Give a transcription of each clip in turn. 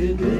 good.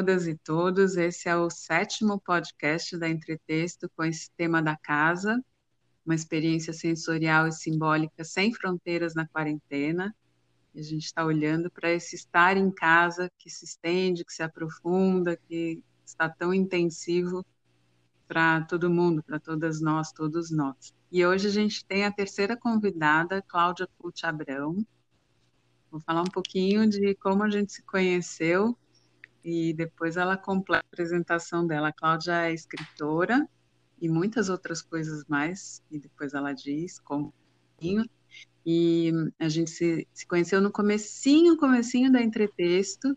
Todas e todos, esse é o sétimo podcast da Entretexto com esse tema da casa, uma experiência sensorial e simbólica sem fronteiras na quarentena. E a gente está olhando para esse estar em casa que se estende, que se aprofunda, que está tão intensivo para todo mundo, para todas nós, todos nós. E hoje a gente tem a terceira convidada, Cláudia Pucci Abrão. Vou falar um pouquinho de como a gente se conheceu e depois ela completa a apresentação dela. A Cláudia é escritora e muitas outras coisas mais, e depois ela diz como. E a gente se, se conheceu no comecinho, comecinho da Entretexto,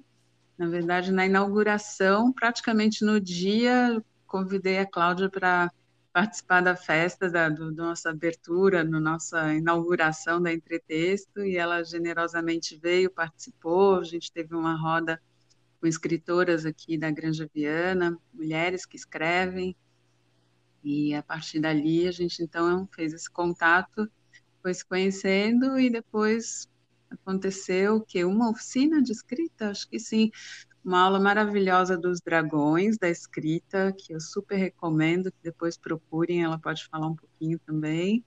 na verdade, na inauguração, praticamente no dia, convidei a Cláudia para participar da festa, da do, da nossa abertura, no nossa inauguração da Entretexto, e ela generosamente veio, participou, a gente teve uma roda com escritoras aqui da Granja Viana, mulheres que escrevem, e a partir dali a gente então fez esse contato, foi se conhecendo e depois aconteceu que uma oficina de escrita, acho que sim, uma aula maravilhosa dos dragões da escrita, que eu super recomendo, que depois procurem, ela pode falar um pouquinho também,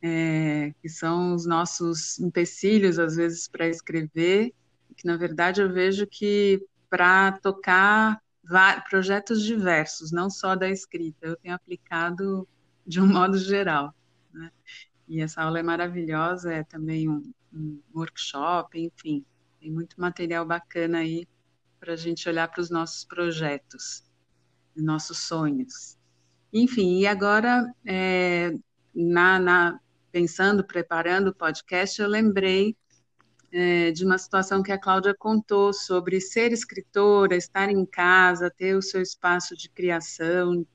é, que são os nossos empecilhos, às vezes, para escrever, que na verdade eu vejo que para tocar projetos diversos, não só da escrita, eu tenho aplicado de um modo geral. Né? E essa aula é maravilhosa, é também um, um workshop, enfim, tem muito material bacana aí para a gente olhar para os nossos projetos, nossos sonhos. Enfim, e agora, é, na, na, pensando, preparando o podcast, eu lembrei é, de uma situação que a Cláudia contou sobre ser escritora, estar em casa, ter o seu espaço de criação,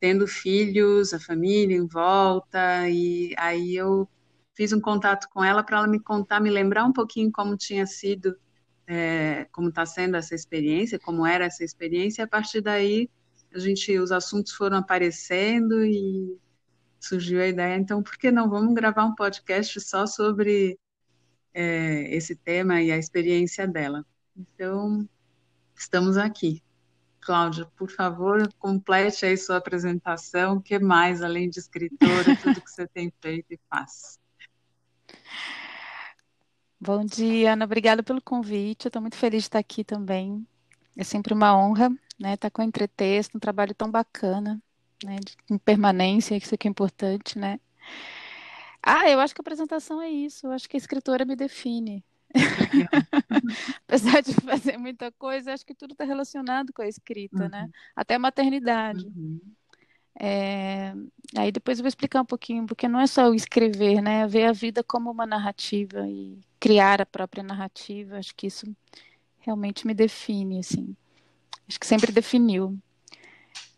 tendo filhos, a família em volta, e aí eu fiz um contato com ela para ela me contar, me lembrar um pouquinho como tinha sido, é, como está sendo essa experiência, como era essa experiência, e a partir daí a gente, os assuntos foram aparecendo e surgiu a ideia, então por que não? Vamos gravar um podcast só sobre é, esse tema e a experiência dela. Então, estamos aqui. Cláudia, por favor, complete aí sua apresentação. O que mais, além de escritora, tudo que você tem feito e faz? Bom dia, Ana. Obrigada pelo convite. Estou muito feliz de estar aqui também. É sempre uma honra, né? Estar com o Entretexto, um trabalho tão bacana, né? De permanência, isso aqui é importante, né? Ah, eu acho que a apresentação é isso. Eu acho que a escritora me define. Apesar de fazer muita coisa, acho que tudo está relacionado com a escrita, né? Uhum. Até a maternidade. Uhum. É, Aí depois eu vou explicar um pouquinho, porque não é só o escrever, né? É ver a vida como uma narrativa e criar a própria narrativa. Acho que isso realmente me define, assim. Acho que sempre definiu.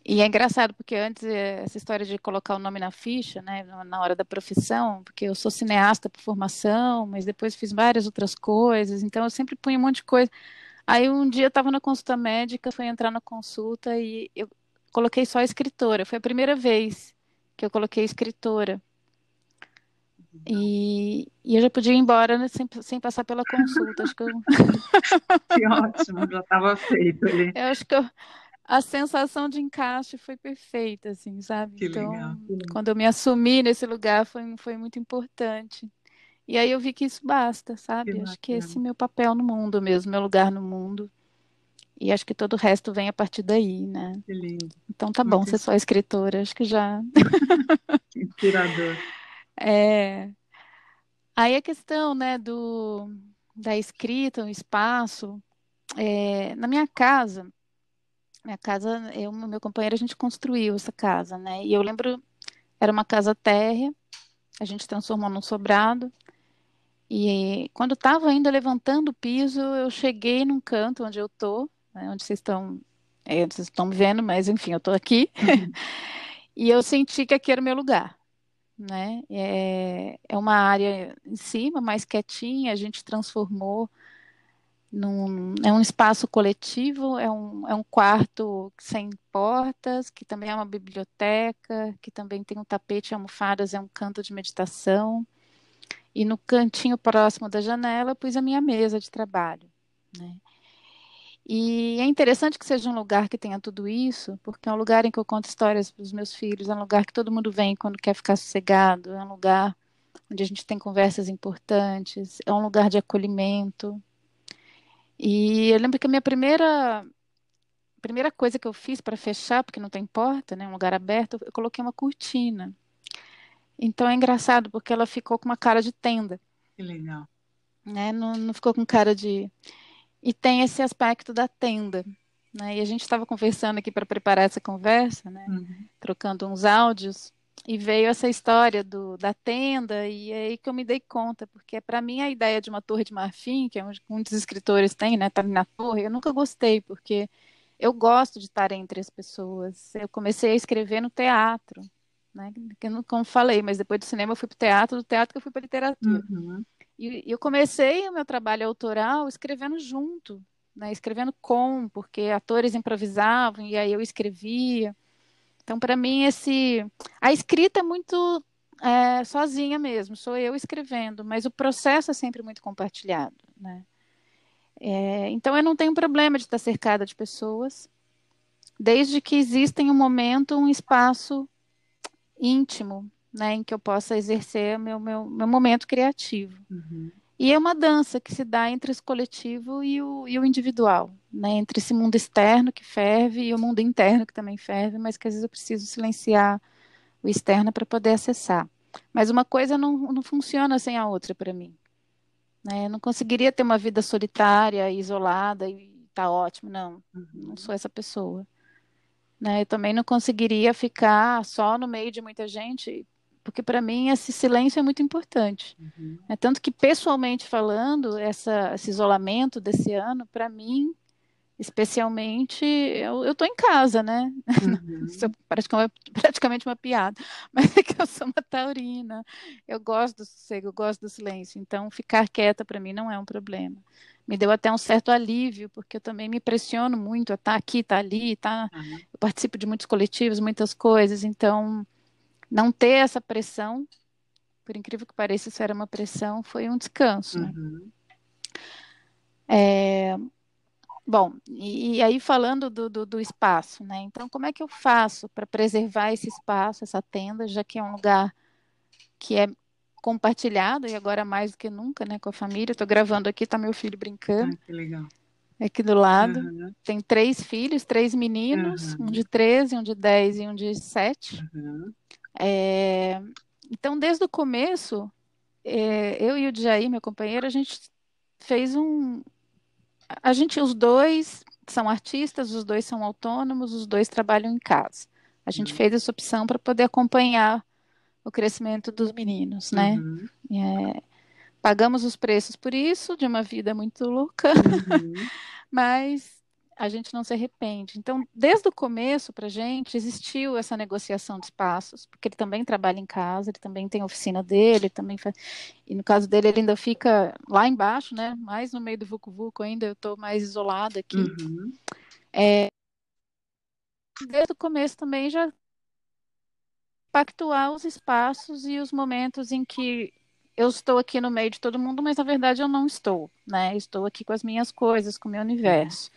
E é engraçado, porque antes eh, essa história de colocar o nome na ficha, né, na hora da profissão, porque eu sou cineasta por formação, mas depois fiz várias outras coisas, então eu sempre punho um monte de coisa. Aí um dia eu estava na consulta médica, fui entrar na consulta e eu coloquei só escritora. Foi a primeira vez que eu coloquei escritora. E, e eu já podia ir embora né, sem, sem passar pela consulta. Acho que eu, Que ótimo, já estava feito ali. eu acho que eu, a sensação de encaixe foi perfeita, assim, sabe? Que Então, legal. quando eu me assumi nesse lugar foi, foi muito importante. E aí eu vi que isso basta, Que sabe? Acho que esse é meu papel no mundo mesmo, meu lugar no mundo. E acho que todo o resto vem a partir daí, né? Que lindo, Então tá bom muito ser só escritora, acho que já. inspirador. É... Aí a questão, né, do, da escrita, o espaço. é, Na minha casa, minha casa, eu e meu companheiro, a gente construiu essa casa, né? E eu lembro, Era uma casa térrea, a gente transformou num sobrado. E quando estava ainda levantando o piso, eu cheguei num canto onde eu tô, né, onde vocês estão, é, vocês estão me vendo, mas enfim, eu tô aqui. Uhum. e eu senti que aqui era o meu lugar. Né? É, é uma área em cima, mais quietinha, a gente transformou num, é um espaço coletivo, é um, é um quarto sem portas, que também é uma biblioteca, que também tem um tapete almofadas, é um canto de meditação. E no cantinho próximo da janela pus a minha mesa de trabalho. Né? E é interessante que seja um lugar que tenha tudo isso, porque é um lugar em que eu conto histórias para os meus filhos, é um lugar que todo mundo vem quando quer ficar sossegado, é um lugar onde a gente tem conversas importantes, é um lugar de acolhimento, e eu lembro que a minha primeira primeira coisa que eu fiz para fechar, porque não tem porta, né, um lugar aberto, eu coloquei uma cortina. Então é engraçado porque ela ficou com uma cara de tenda. Que legal. Né? Não, não ficou com cara de e tem esse aspecto da tenda, né? E a gente estava conversando aqui para preparar essa conversa, né? Uhum. Trocando uns áudios e veio essa história do, da tenda, e é aí que eu me dei conta, porque para mim a ideia de uma torre de marfim, que é onde muitos escritores têm, né, tá na torre, eu nunca gostei, porque eu gosto de estar entre as pessoas. Eu comecei a escrever no teatro, né, que eu não, como falei, mas depois do cinema eu fui para o teatro, do teatro que eu fui para literatura. Uhum. E, e eu comecei o meu trabalho autoral escrevendo junto, né, escrevendo com, porque atores improvisavam e aí eu escrevia. Então, para mim, esse a escrita é muito é, sozinha mesmo, sou eu escrevendo, mas o processo é sempre muito compartilhado, né? É, então, eu não tenho problema de estar cercada de pessoas, desde que exista em um momento, um espaço íntimo, né, em que eu possa exercer meu, meu, meu momento criativo. Uhum. E é uma dança que se dá entre o coletivo e o, e o individual, né? entre esse mundo externo que ferve e o mundo interno que também ferve, mas que às vezes eu preciso silenciar o externo para poder acessar. Mas uma coisa não, não funciona sem a outra para mim. Né? Eu não conseguiria ter uma vida solitária, isolada e tá ótimo, não. Uhum. Não sou essa pessoa. Né? Eu também não conseguiria ficar só no meio de muita gente porque para mim esse silêncio é muito importante. Uhum. É tanto que pessoalmente falando, essa, esse isolamento desse ano, para mim, especialmente, eu, estou em casa, né? Uhum. Isso é praticamente, praticamente uma piada, mas é que eu sou uma taurina. Eu gosto do sossego, eu gosto do silêncio. Então, ficar quieta para mim não é um problema. Me deu até um certo alívio, porque eu também me pressiono muito a estar tá aqui, estar tá ali, tá? Uhum. Eu participo de muitos coletivos, muitas coisas, então não ter essa pressão, por incrível que pareça, isso era uma pressão, foi um descanso. Né? Uhum. É, bom, e, e, aí falando do, do, do, espaço, né? Então, como é que eu faço para preservar esse espaço, essa tenda, já que é um lugar que é compartilhado e agora mais do que nunca, né, com a família. Estou gravando aqui, tá meu filho brincando. Ah, que legal. Aqui do lado. Uhum. Tem três filhos, três meninos, uhum. um de 13, um de 10 e um de 7. Uhum. É, então, desde o começo, é, eu e o Jair, meu companheiro, a gente fez um. A gente, os dois são artistas, os dois são autônomos, os dois trabalham em casa. A gente uhum. fez essa opção para poder acompanhar o crescimento dos meninos, né? Uhum. É, pagamos os preços por isso, de uma vida muito louca, uhum. mas a gente não se arrepende. Então, desde o começo, para a gente, existiu essa negociação de espaços, porque ele também trabalha em casa, ele também tem oficina dele, também faz... e no caso dele, ele ainda fica lá embaixo, né? Mais no meio do Vucu Vucu, ainda eu estou mais isolada aqui. Uhum. É... Desde o começo também já pactuar os espaços e os momentos em que eu estou aqui no meio de todo mundo, mas na verdade eu não estou, né? Estou aqui com as minhas coisas, com o meu universo.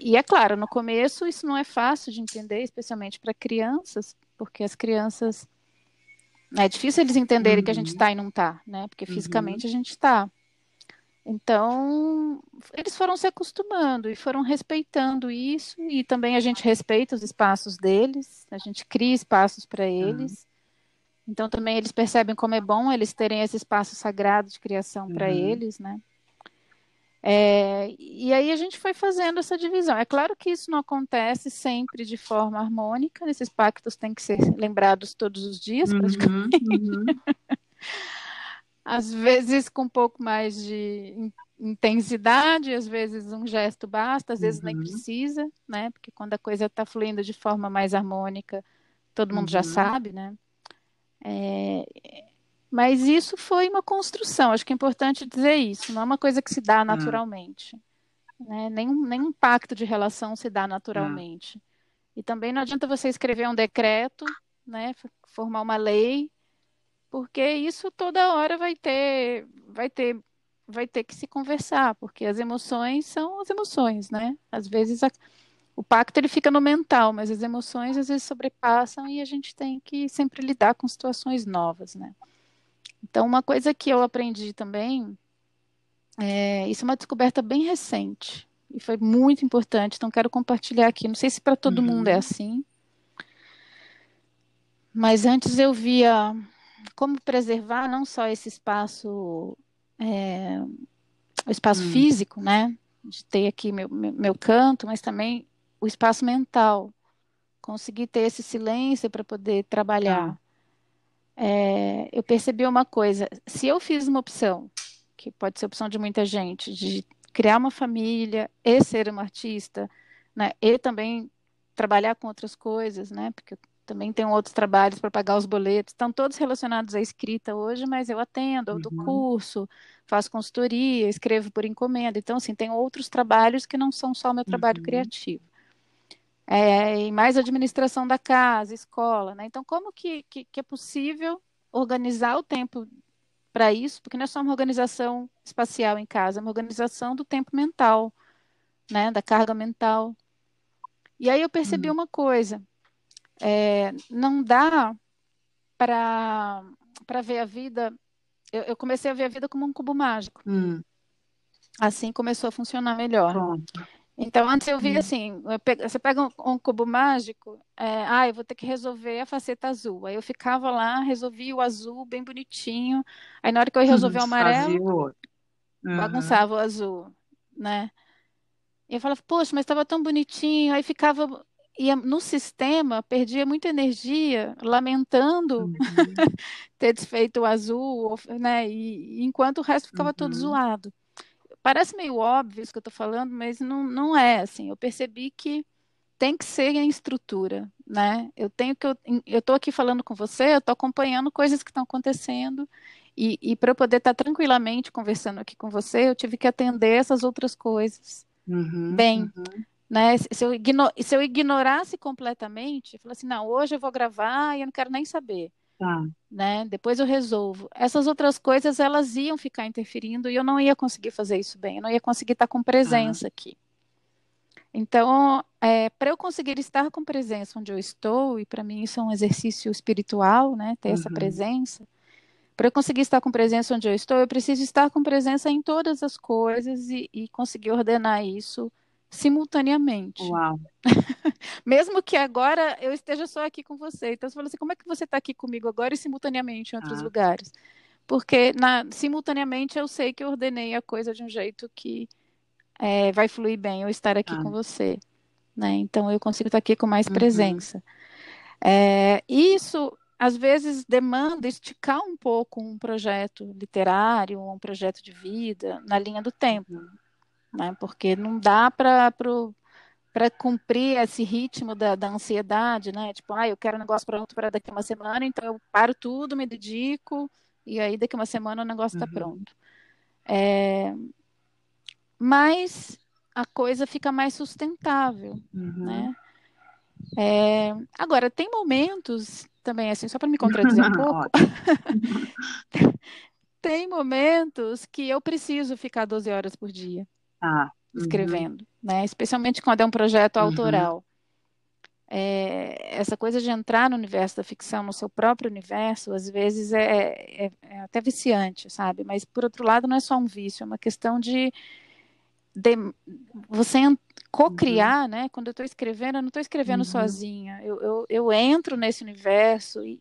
Uhum. E é claro, no começo isso não é fácil de entender, especialmente para crianças, porque as crianças. É difícil eles entenderem uhum. que a gente está uhum. e não está, né? Porque uhum. fisicamente uhum. a gente está. Então, eles foram se acostumando e foram respeitando isso, e também a gente respeita os espaços deles, a gente cria espaços para eles. Uhum. Então, também eles percebem como é bom eles terem esse espaço sagrado de criação para eles, né? É, e aí a gente foi fazendo essa divisão. É claro que isso não acontece sempre de forma harmônica, esses pactos têm que ser lembrados todos os dias, Uhum, praticamente. uhum. Às vezes com um pouco mais de in- intensidade, às vezes um gesto basta, às vezes nem Uhum. precisa, né? Porque quando a coisa está fluindo de forma mais harmônica, todo mundo já Uhum. sabe, né? É, Mas isso foi uma construção, acho que é importante dizer isso, não é uma coisa que se dá naturalmente, né? Nenhum, nenhum pacto de relação se dá naturalmente. E também não adianta você escrever um decreto, né? Formar uma lei, porque isso toda hora vai ter, vai ter, vai ter que se conversar, porque as emoções são as emoções, né? Às vezes a- o pacto ele fica no mental, mas as emoções às vezes sobrepassam e a gente tem que sempre lidar com situações novas, né? Então, uma coisa que eu aprendi também, é, isso é uma descoberta bem recente e foi muito importante, então quero compartilhar aqui. Não sei se para todo Uhum. mundo é assim, mas antes eu via como preservar não só esse espaço, é, o espaço Hum. físico, né? De ter aqui meu, meu, meu canto, mas também o espaço mental. Conseguir ter esse silêncio para poder trabalhar. É, eu percebi uma coisa: se eu fiz uma opção, que pode ser opção de muita gente, de criar uma família e ser uma artista, né? E também trabalhar com outras coisas, né? Porque eu também tenho outros trabalhos para pagar os boletos, estão todos relacionados à escrita hoje, mas eu atendo, eu dou Uhum. curso, faço consultoria, escrevo por encomenda. Então, assim, tem outros trabalhos que não são só o meu trabalho Uhum. criativo. É, e mais administração da casa, escola, né? Então, como que, que, que é possível organizar o tempo para isso? Porque não é só uma organização espacial em casa, é uma organização do tempo mental, né? Da carga mental. E aí eu percebi Hum. uma coisa: é, não dá para para ver a vida. Eu, eu comecei a ver a vida como um cubo mágico. Hum, Assim começou a funcionar melhor. conta. Então, antes eu via Hum. assim, você pega um, um cubo mágico, é, ah, eu vou ter que resolver a faceta azul. Aí eu ficava lá, resolvia o azul bem bonitinho. Aí na hora que eu ia resolver o amarelo. Aham. bagunçava o azul, né? E eu falava, poxa, mas estava tão bonitinho. Aí ficava, ia no sistema, perdia muita energia, lamentando Uhum. ter desfeito o azul, né? E, enquanto o resto ficava todo Uhum. zoado. Parece meio óbvio isso que eu estou falando, mas não, não é assim. Eu percebi que tem que ser em estrutura, né? Eu tenho que eu estou aqui falando com você, eu estou acompanhando coisas que estão acontecendo e, e para eu poder estar tranquilamente conversando aqui com você, eu tive que atender essas outras coisas Uhum. bem, Uhum. né? Se eu se eu ignorasse completamente, eu falei assim, não, hoje eu vou gravar e eu não quero nem saber Tá. né? Depois eu resolvo. Essas outras coisas, elas iam ficar interferindo e eu não ia conseguir fazer isso bem, eu não ia conseguir estar com presença aqui. Então, é, para eu conseguir estar com presença onde eu estou, e para mim isso é um exercício espiritual, né? Ter essa Uhum. presença. Para eu conseguir estar com presença onde eu estou, eu preciso estar com presença em todas as coisas e, e conseguir ordenar isso simultaneamente. Uau. Mesmo que agora eu esteja só aqui com você. Então você fala assim, como é que você está aqui comigo agora e simultaneamente em outros Ah. lugares? Porque na, simultaneamente eu sei que eu ordenei a coisa de um jeito que é, vai fluir bem eu estar aqui Ah. com você. Né? Então eu consigo estar aqui com mais Uhum. presença. É, isso às vezes demanda esticar um pouco um projeto literário, um projeto de vida na linha do tempo, Uhum. Né? Porque não dá para para cumprir esse ritmo da, da ansiedade, né? Tipo, ah, eu quero um negócio pronto para daqui a uma semana, então eu paro tudo, me dedico, e aí daqui a uma semana o negócio está Uhum. pronto. É, mas a coisa fica mais sustentável, Uhum. né? É, agora, tem momentos também, assim, só para me contradizer um pouco, tem momentos que eu preciso ficar 12 horas por dia Tá. Uhum. escrevendo, né? Especialmente quando é um projeto Uhum. autoral. É, essa coisa de entrar no universo da ficção, no seu próprio universo, às vezes é, é- é até viciante, sabe? Mas, por outro lado, não é só um vício, é uma questão de, de você co-criar, né? Quando eu estou escrevendo, eu não estou escrevendo Uhum. sozinha. Eu, eu, eu entro nesse universo e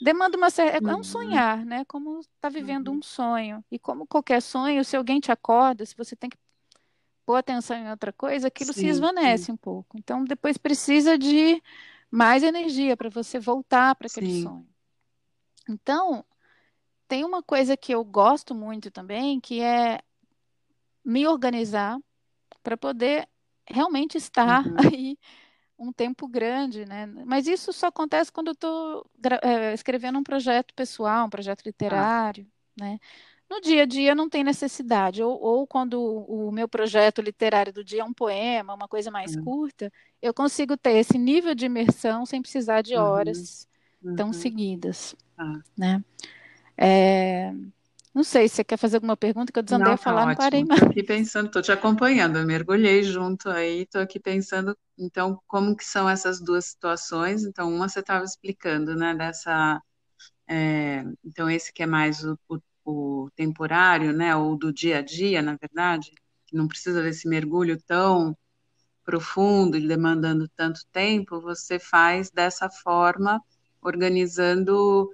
demanda uma certa... É um Uhum. sonhar, né? Como estar vivendo Uhum. um sonho. E como qualquer sonho, se alguém te acorda, se você tem que pôr atenção em outra coisa, aquilo se Sim, esvanece sim, um pouco. Então, depois precisa de mais energia para você voltar para aquele sim. sonho. Então, tem uma coisa que eu gosto muito também, que é me organizar para poder realmente estar Uhum. aí um tempo grande, né? Mas isso só acontece quando eu estou escrevendo um projeto pessoal, um projeto Tá. literário, né? No dia a dia não tem necessidade, ou, ou quando o meu projeto literário do dia é um poema, uma coisa mais Uhum. curta, eu consigo ter esse nível de imersão sem precisar de Uhum. horas tão Uhum. seguidas, Tá. né? É, Não sei se você quer fazer alguma pergunta, que eu desandei Não, a tá falar, não parei mais. Tô aqui pensando, tô te acompanhando, eu mergulhei junto aí, tô aqui pensando, então, como que são essas duas situações? Então, uma você estava explicando, né, dessa, é, então esse que é mais o, o, o temporário, né, ou do dia a dia, na verdade, que não precisa desse mergulho tão profundo e demandando tanto tempo, você faz dessa forma, organizando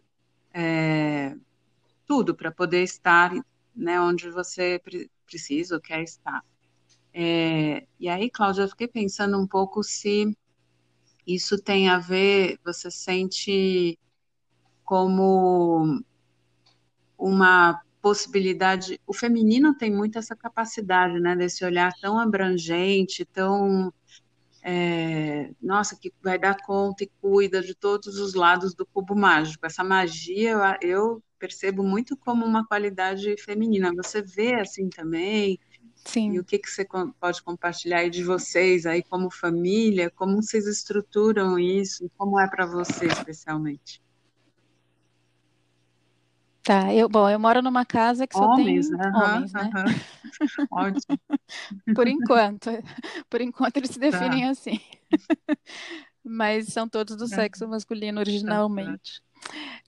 é, tudo para poder estar né, onde você pre precisa ou quer estar. É, e aí, Cláudia, eu fiquei pensando um pouco se isso tem a ver, você sente como uma possibilidade. O feminino tem muito essa capacidade, né, desse olhar tão abrangente, tão. É, nossa, que vai dar conta e cuida de todos os lados do cubo mágico. Essa magia eu percebo muito como uma qualidade feminina. Você vê assim também? Sim. E o que, que você pode compartilhar aí de vocês aí como família? Como vocês estruturam isso? Como é para você especialmente? Tá, eu, bom, eu moro numa casa que só homens, tem uhum, homens, né? Uhum. Ótimo. Por enquanto, por enquanto eles se definem tá. assim. Mas são todos do sexo masculino originalmente.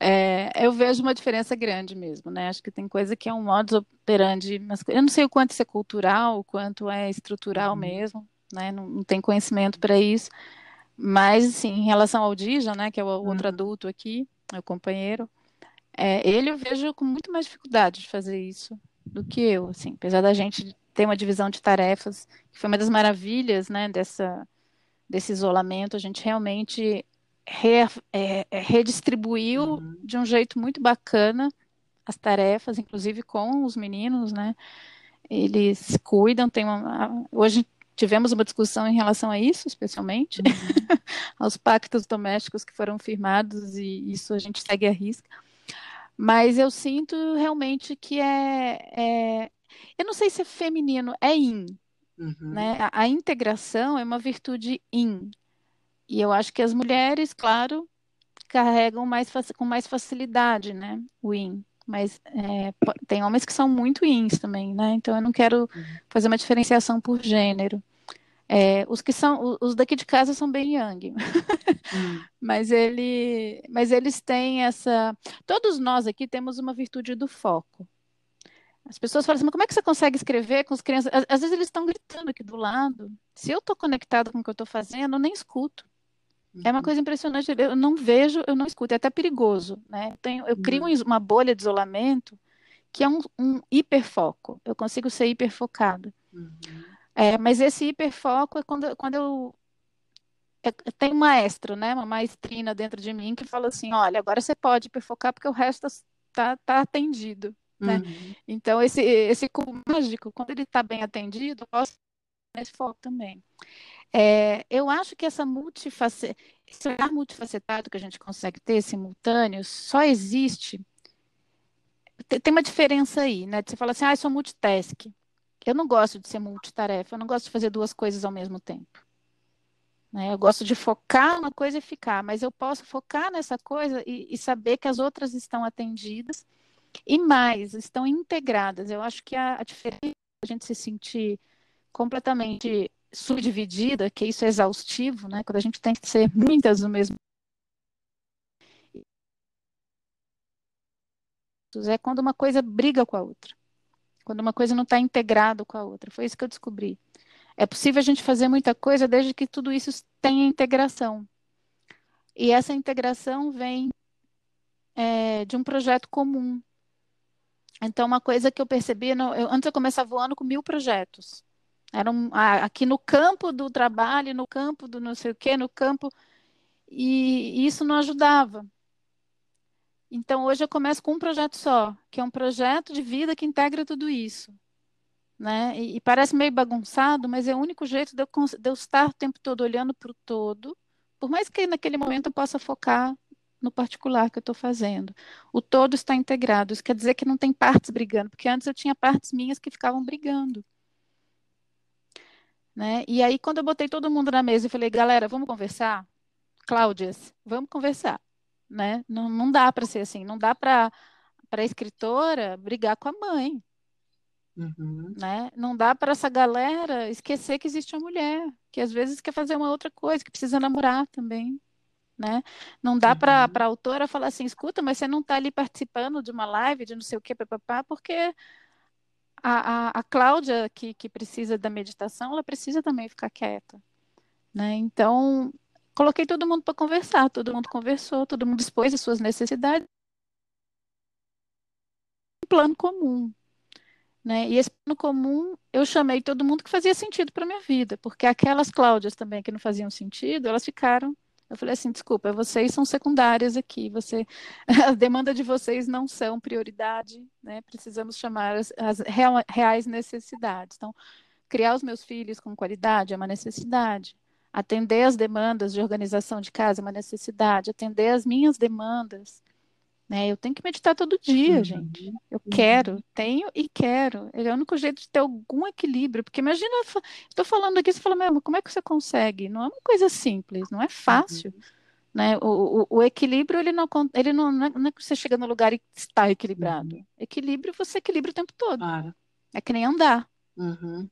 É, eu vejo uma diferença grande mesmo, né? Acho que tem coisa que é um modus operandi masculino. Eu não sei o quanto isso é cultural, o quanto é estrutural uhum. mesmo, né? Não, não tem conhecimento para isso. Mas, assim, em relação ao Dija, né? Que é o outro uhum. adulto aqui, é o companheiro, é, ele eu vejo com muito mais dificuldade de fazer isso do que eu, assim. Apesar da gente ter uma divisão de tarefas, que foi uma das maravilhas, né? Dessa, desse isolamento, a gente realmente Re, é, redistribuiu uhum. de um jeito muito bacana as tarefas, inclusive com os meninos, né? Eles cuidam, tem uma, hoje tivemos uma discussão em relação a isso, especialmente, uhum. aos pactos domésticos que foram firmados e isso a gente segue a risca. Mas eu sinto realmente que é, é eu não sei se é feminino, é in, uhum. né? A, a integração é uma virtude in, e eu acho que as mulheres, claro, carregam mais com mais facilidade, né? O in. Mas é, tem homens que são muito ins também, né? Então eu não quero fazer uma diferenciação por gênero. É, os que são, os daqui de casa são bem young, hum. mas ele, mas eles têm essa. Todos nós aqui temos uma virtude do foco. As pessoas falam assim, mas como é que você consegue escrever com as crianças? Às, às vezes eles estão gritando aqui do lado. Se eu estou conectado com o que eu estou fazendo, eu nem escuto. É uma coisa impressionante. Eu não vejo, eu não escuto. É até perigoso, né? Eu, tenho, eu crio Uhum. uma bolha de isolamento que é um, um hiperfoco. Eu consigo ser hiperfocada. Uhum. É, mas esse hiperfoco é quando, quando eu, eu tenho um maestro, né? Uma maestrina dentro de mim que fala assim, olha, agora você pode hiperfocar porque o resto está tá atendido. Né? Uhum. Então, esse, esse cubo mágico, quando ele está bem atendido, eu posso nesse foco também. É, eu acho que essa multiface... esse olhar multifacetado que a gente consegue ter, simultâneo, só existe. Tem uma diferença aí, né? Você fala assim, ah, eu sou multitask. Eu não gosto de ser multitarefa, eu não gosto de fazer duas coisas ao mesmo tempo. Né? Eu gosto de focar uma coisa e ficar, mas eu posso focar nessa coisa e, e saber que as outras estão atendidas e mais, estão integradas. Eu acho que a, a diferença é a gente se sentir completamente subdividida, que isso é exaustivo, né? Quando a gente tem que ser muitas no mesmo é quando uma coisa briga com a outra, quando uma coisa não está integrada com a outra. Foi isso que eu descobri. É possível a gente fazer muita coisa desde que tudo isso tenha integração. E essa integração vem é, de um projeto comum. Então, uma coisa que eu percebi, eu, antes eu começava o ano com mil projetos. Era aqui no campo do trabalho, no campo do não sei o quê, no campo. E, e isso não ajudava. Então, hoje eu começo com um projeto só, que é um projeto de vida que integra tudo isso. Né? E, e parece meio bagunçado, mas é o único jeito de eu, de eu estar o tempo todo olhando para o todo, por mais que naquele momento eu possa focar no particular que eu estou fazendo. O todo está integrado. Isso quer dizer que não tem partes brigando, porque antes eu tinha partes minhas que ficavam brigando. Né? E aí, quando eu botei todo mundo na mesa e falei, galera, vamos conversar? Cláudias, vamos conversar. Né? Não, não dá para ser assim, não dá para a escritora brigar com a mãe. Uhum. Né? Não dá para essa galera esquecer que existe uma mulher, que às vezes quer fazer uma outra coisa, que precisa namorar também. Né? Não dá uhum. para a autora falar assim, escuta, mas você não está ali participando de uma live, de não sei o que, papapá, porque a, a, a Cláudia, que, que precisa da meditação, ela precisa também ficar quieta. Né? Então, coloquei todo mundo para conversar, todo mundo conversou, todo mundo expôs as suas necessidades. Um plano comum. Né? E esse plano comum, eu chamei todo mundo que fazia sentido para minha vida, porque aquelas Cláudias também que não faziam sentido, elas ficaram eu falei assim, desculpa, vocês são secundárias aqui, você, a demanda de vocês não são prioridade, né? Precisamos chamar as, as reais necessidades. Então, criar os meus filhos com qualidade é uma necessidade. Atender as demandas de organização de casa é uma necessidade. Atender as minhas demandas né? Eu tenho que meditar todo dia, uhum. gente. Eu uhum. quero, tenho e quero. É o único jeito de ter algum equilíbrio. Porque imagina, estou falando aqui, você fala, meu, como é que você consegue? Não é uma coisa simples, não é fácil. Uhum. Né? O, o, o, equilíbrio, ele não, ele não, não, é, não é que você chega no lugar e está equilibrado. Uhum. Equilíbrio, você equilibra o tempo todo. Claro. É que nem andar. Uhum.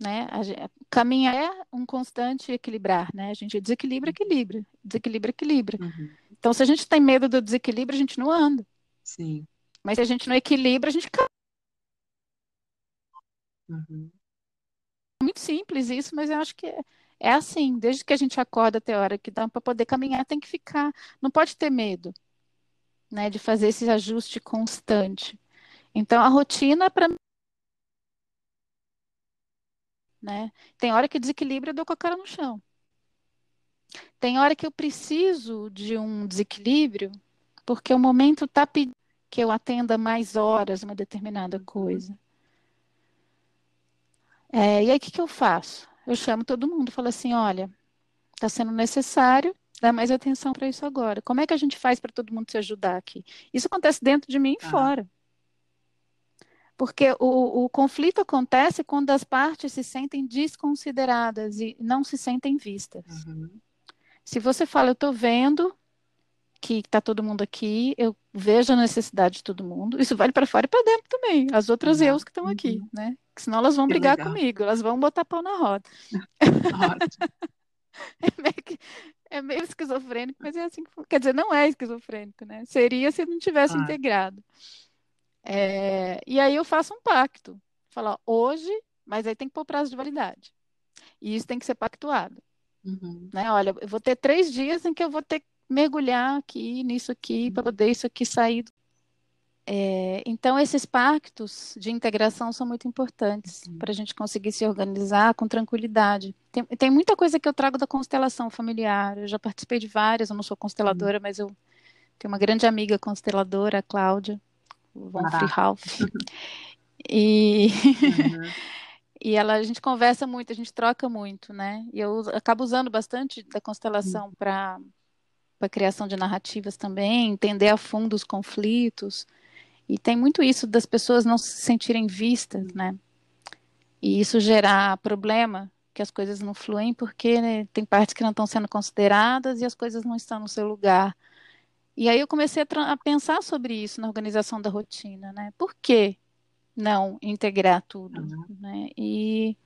Né? A, caminhar é um constante equilibrar, né? A gente desequilibra, equilibra, desequilibra, equilibra. Uhum. Então, se a gente tem medo do desequilíbrio, a gente não anda. Sim. Mas se a gente não equilibra, a gente cai. Uhum. É muito simples isso, mas eu acho que é, é assim. Desde que a gente acorda até a hora que dá para poder caminhar, tem que ficar. Não pode ter medo, né? De fazer esse ajuste constante. Então, a rotina para né? Tem hora que desequilibra eu dou com a cara no chão. Tem hora que eu preciso de um desequilíbrio, porque o momento está pedindo que eu atenda mais horas uma determinada coisa. É, e aí o que, que eu faço? Eu chamo todo mundo, falo assim, olha, está sendo necessário dar mais atenção para isso agora. Como é que a gente faz para todo mundo se ajudar aqui? Isso acontece dentro de mim e ah. fora. Porque o, o conflito acontece quando as partes se sentem desconsideradas e não se sentem vistas. Uhum. Se você fala, eu estou vendo que está todo mundo aqui, eu vejo a necessidade de todo mundo, isso vale para fora e para dentro também, as outras uhum. eus que estão aqui, uhum. né? Que senão elas vão que brigar legal. comigo, elas vão botar pau na roda. é, meio que, é meio esquizofrênico, mas é assim que, quer dizer, não é esquizofrênico, né? Seria se não tivesse ah. integrado. É, e aí eu faço um pacto. Falar hoje, mas aí tem que pôr prazo de validade. E isso tem que ser pactuado. Uhum. Né? Olha, eu vou ter três dias em que eu vou ter que mergulhar aqui, nisso aqui, para poder isso aqui sair. É, então, esses pactos de integração são muito importantes uhum. para a gente conseguir se organizar com tranquilidade. Tem, tem, muita coisa que eu trago da constelação familiar. Eu já participei de várias, eu não sou consteladora, uhum. mas eu tenho uma grande amiga consteladora, a Cláudia Von Frihauf. E, uhum. e ela, a gente conversa muito, a gente troca muito, né? E eu acabo usando bastante da constelação uhum. para a criação de narrativas também, entender a fundo os conflitos. E tem muito isso das pessoas não se sentirem vistas, né? E isso gerar problema, que as coisas não fluem porque né, tem partes que não estão sendo consideradas e as coisas não estão no seu lugar. E aí eu comecei a, a, pensar sobre isso na organização da rotina, né? Por que não integrar tudo, uhum. né? E,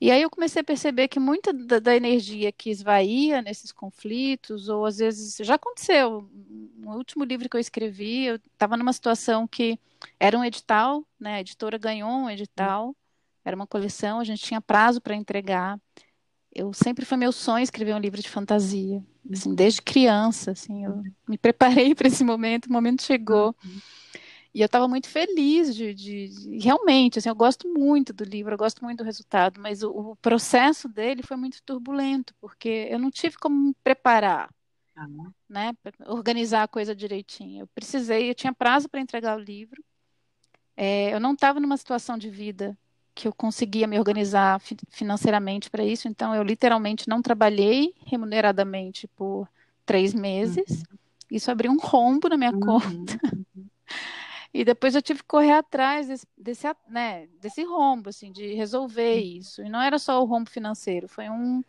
e aí eu comecei a perceber que muita da, da, energia que esvaía nesses conflitos, ou às vezes, já aconteceu, no último livro que eu escrevi, eu estava numa situação que era um edital, né? A editora ganhou um edital, era uma coleção, a gente tinha prazo para entregar, eu sempre foi meu sonho escrever um livro de fantasia, assim, desde criança, assim, eu me preparei para esse momento, o momento chegou. E eu estava muito feliz de, de, de, realmente, assim, eu gosto muito do livro, eu gosto muito do resultado, mas o, o processo dele foi muito turbulento, porque eu não tive como me preparar, uhum. né, organizar a coisa direitinho. Eu precisei, eu tinha prazo para entregar o livro, é, eu não estava numa situação de vida que eu conseguia me organizar financeiramente para isso, então eu literalmente não trabalhei remuneradamente por três meses. Uhum. Isso abriu um rombo na minha uhum. conta. Uhum. E depois eu tive que correr atrás desse, desse, né, desse rombo, assim, de resolver uhum. isso. E não era só o rombo financeiro, foi um,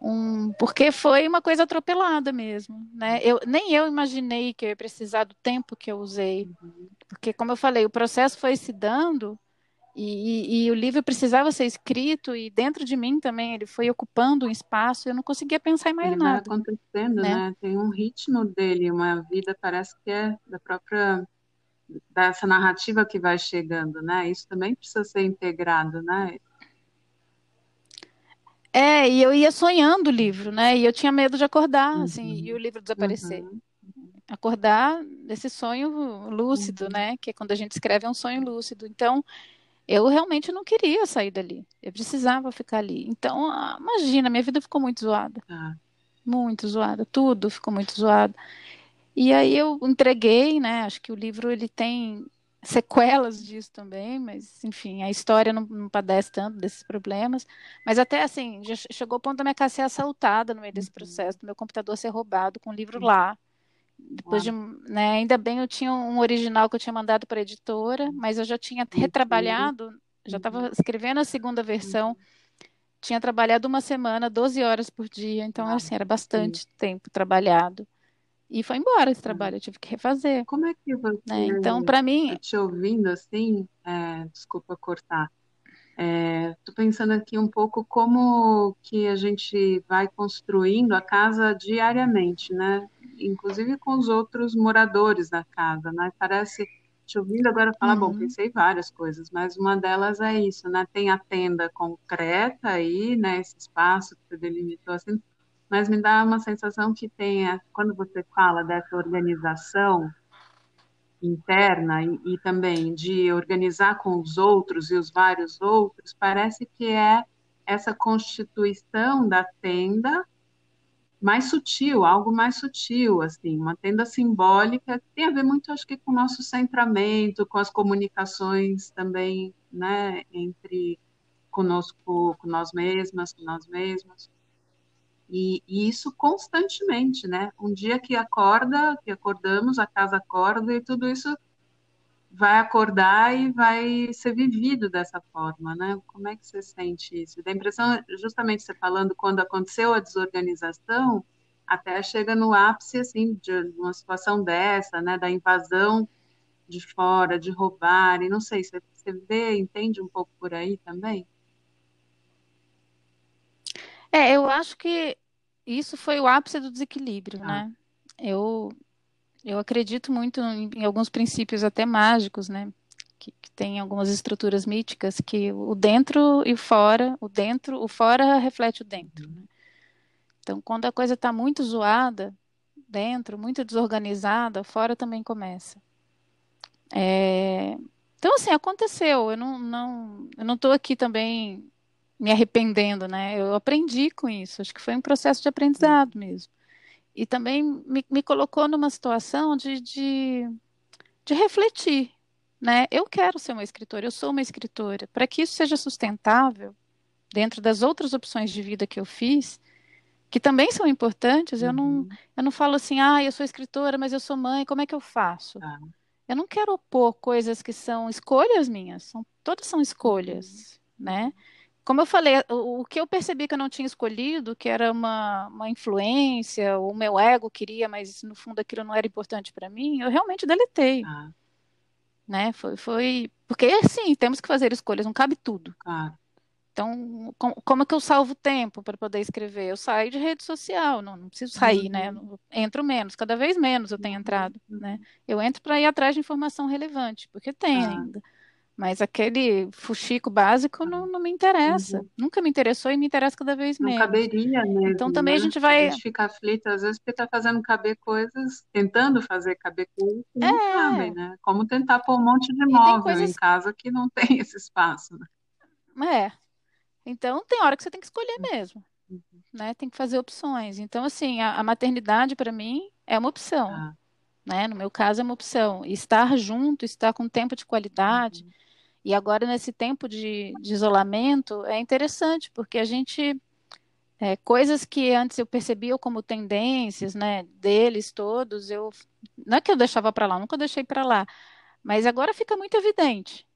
um porque foi uma coisa atropelada mesmo, né? Eu nem eu imaginei que eu ia precisar do tempo que eu usei, uhum. porque como eu falei, o processo foi se dando e, e, e, o livro precisava ser escrito e dentro de mim também ele foi ocupando um espaço. Eu não conseguia pensar em mais ele nada. Vai acontecendo, né? né? Tem um ritmo dele, uma vida parece que é da própria dessa narrativa que vai chegando, né? Isso também precisa ser integrado, né? É, e eu ia sonhando o livro, né? E eu tinha medo de acordar, uhum. assim, e o livro desaparecer. Uhum. Acordar desse sonho lúcido, uhum. né? Que é quando a gente escreve é um sonho lúcido. Então, eu realmente não queria sair dali. Eu precisava ficar ali. Então, ah, imagina, minha vida ficou muito zoada. Ah. Muito zoada. Tudo ficou muito zoado. E aí eu entreguei, né? Acho que o livro ele tem sequelas disso também, mas enfim, a história não, não padece tanto desses problemas. Mas até assim, já chegou o ponto da minha casa ser assaltada no meio desse uhum. processo, do meu computador ser roubado com o livro lá. Depois de, né, ainda bem eu tinha um original que eu tinha mandado para a editora, mas eu já tinha retrabalhado, já estava uhum. escrevendo a segunda versão, tinha trabalhado uma semana, 12 horas por dia, então assim, era bastante tempo trabalhado. E foi embora esse trabalho, eu tive que refazer. Como é que você. Né? Então, para mim. Te ouvindo assim, é, desculpa cortar. Estou é, pensando aqui um pouco como que a gente vai construindo a casa diariamente, né? Inclusive com os outros moradores da casa, né? Parece, te ouvindo agora falar, uhum. bom, pensei várias coisas, mas uma delas é isso, né? Tem a tenda concreta aí, né? Esse espaço que você delimitou assim, mas me dá uma sensação que tem, quando você fala dessa organização interna e, e, também de organizar com os outros e os vários outros, parece que é essa constituição da tenda mais sutil, algo mais sutil, assim, uma tenda simbólica que tem a ver muito, acho que, com o nosso centramento, com as comunicações também, né, entre conosco, com nós mesmas, com nós mesmos. E, e, isso constantemente, né? Um dia que acorda, que acordamos, a casa acorda e tudo isso vai acordar e vai ser vivido dessa forma, né? Como é que você sente isso? Dá a impressão, justamente você falando, quando aconteceu a desorganização, até chega no ápice, assim, de uma situação dessa, né? Da invasão de fora, de roubar, e não sei, você, você vê, entende um pouco por aí também? É, eu acho que isso foi o ápice do desequilíbrio, ah. né? Eu, eu acredito muito em, em, alguns princípios até mágicos, né? Que, que tem algumas estruturas míticas que o dentro e o fora, o dentro, o fora reflete o dentro. Né? Então, quando a coisa está muito zoada dentro, muito desorganizada, fora também começa. É... Então, assim, aconteceu. Eu não, não, eu não estou aqui também me arrependendo, né? Eu aprendi com isso, acho que foi um processo de aprendizado mesmo. E também me, me colocou numa situação de, de, de refletir, né? Eu quero ser uma escritora, eu sou uma escritora. Para que isso seja sustentável, dentro das outras opções de vida que eu fiz, que também são importantes, eu, não, uhum. eu não falo assim, ah, eu sou escritora, mas eu sou mãe, como é que eu faço? Ah. Eu não quero opor coisas que são escolhas minhas, são, todas são escolhas, uhum. né? Como eu falei, o, o, que eu percebi que eu não tinha escolhido, que era uma, uma influência, o meu ego queria, mas no fundo aquilo não era importante para mim, eu realmente deletei. Ah. Né? Foi, foi. Porque, sim, temos que fazer escolhas, não cabe tudo. Ah. Então, com, como é que eu salvo tempo para poder escrever? Eu saio de rede social, não, não preciso sair, né? uhum. né? Entro menos, cada vez menos eu tenho uhum. entrado, né? Eu entro para ir atrás de informação relevante, porque tem ah. ainda. Mas aquele fuxico básico não, não me interessa. Uhum. Nunca me interessou e me interessa cada vez Não menos. caberia mesmo, Então também a né? gente A vai. gente fica aflito, às vezes, porque está fazendo caber coisas, tentando fazer caber coisas que não cabem, É, né? Como tentar pôr um monte de móvel em coisas. casa que não tem esse espaço, né? É. Então tem hora que você tem que escolher mesmo, Uhum. né? Tem que fazer opções. Então, assim, a, a maternidade para mim é uma opção, Ah, né? No meu caso é uma opção. E estar junto, estar com tempo de qualidade. uhum. E agora, nesse tempo de, de isolamento, é interessante, porque a gente. é, coisas que antes eu percebia como tendências, né, deles todos, eu. Não é que eu deixava para lá, nunca deixei para lá. Mas agora fica muito evidente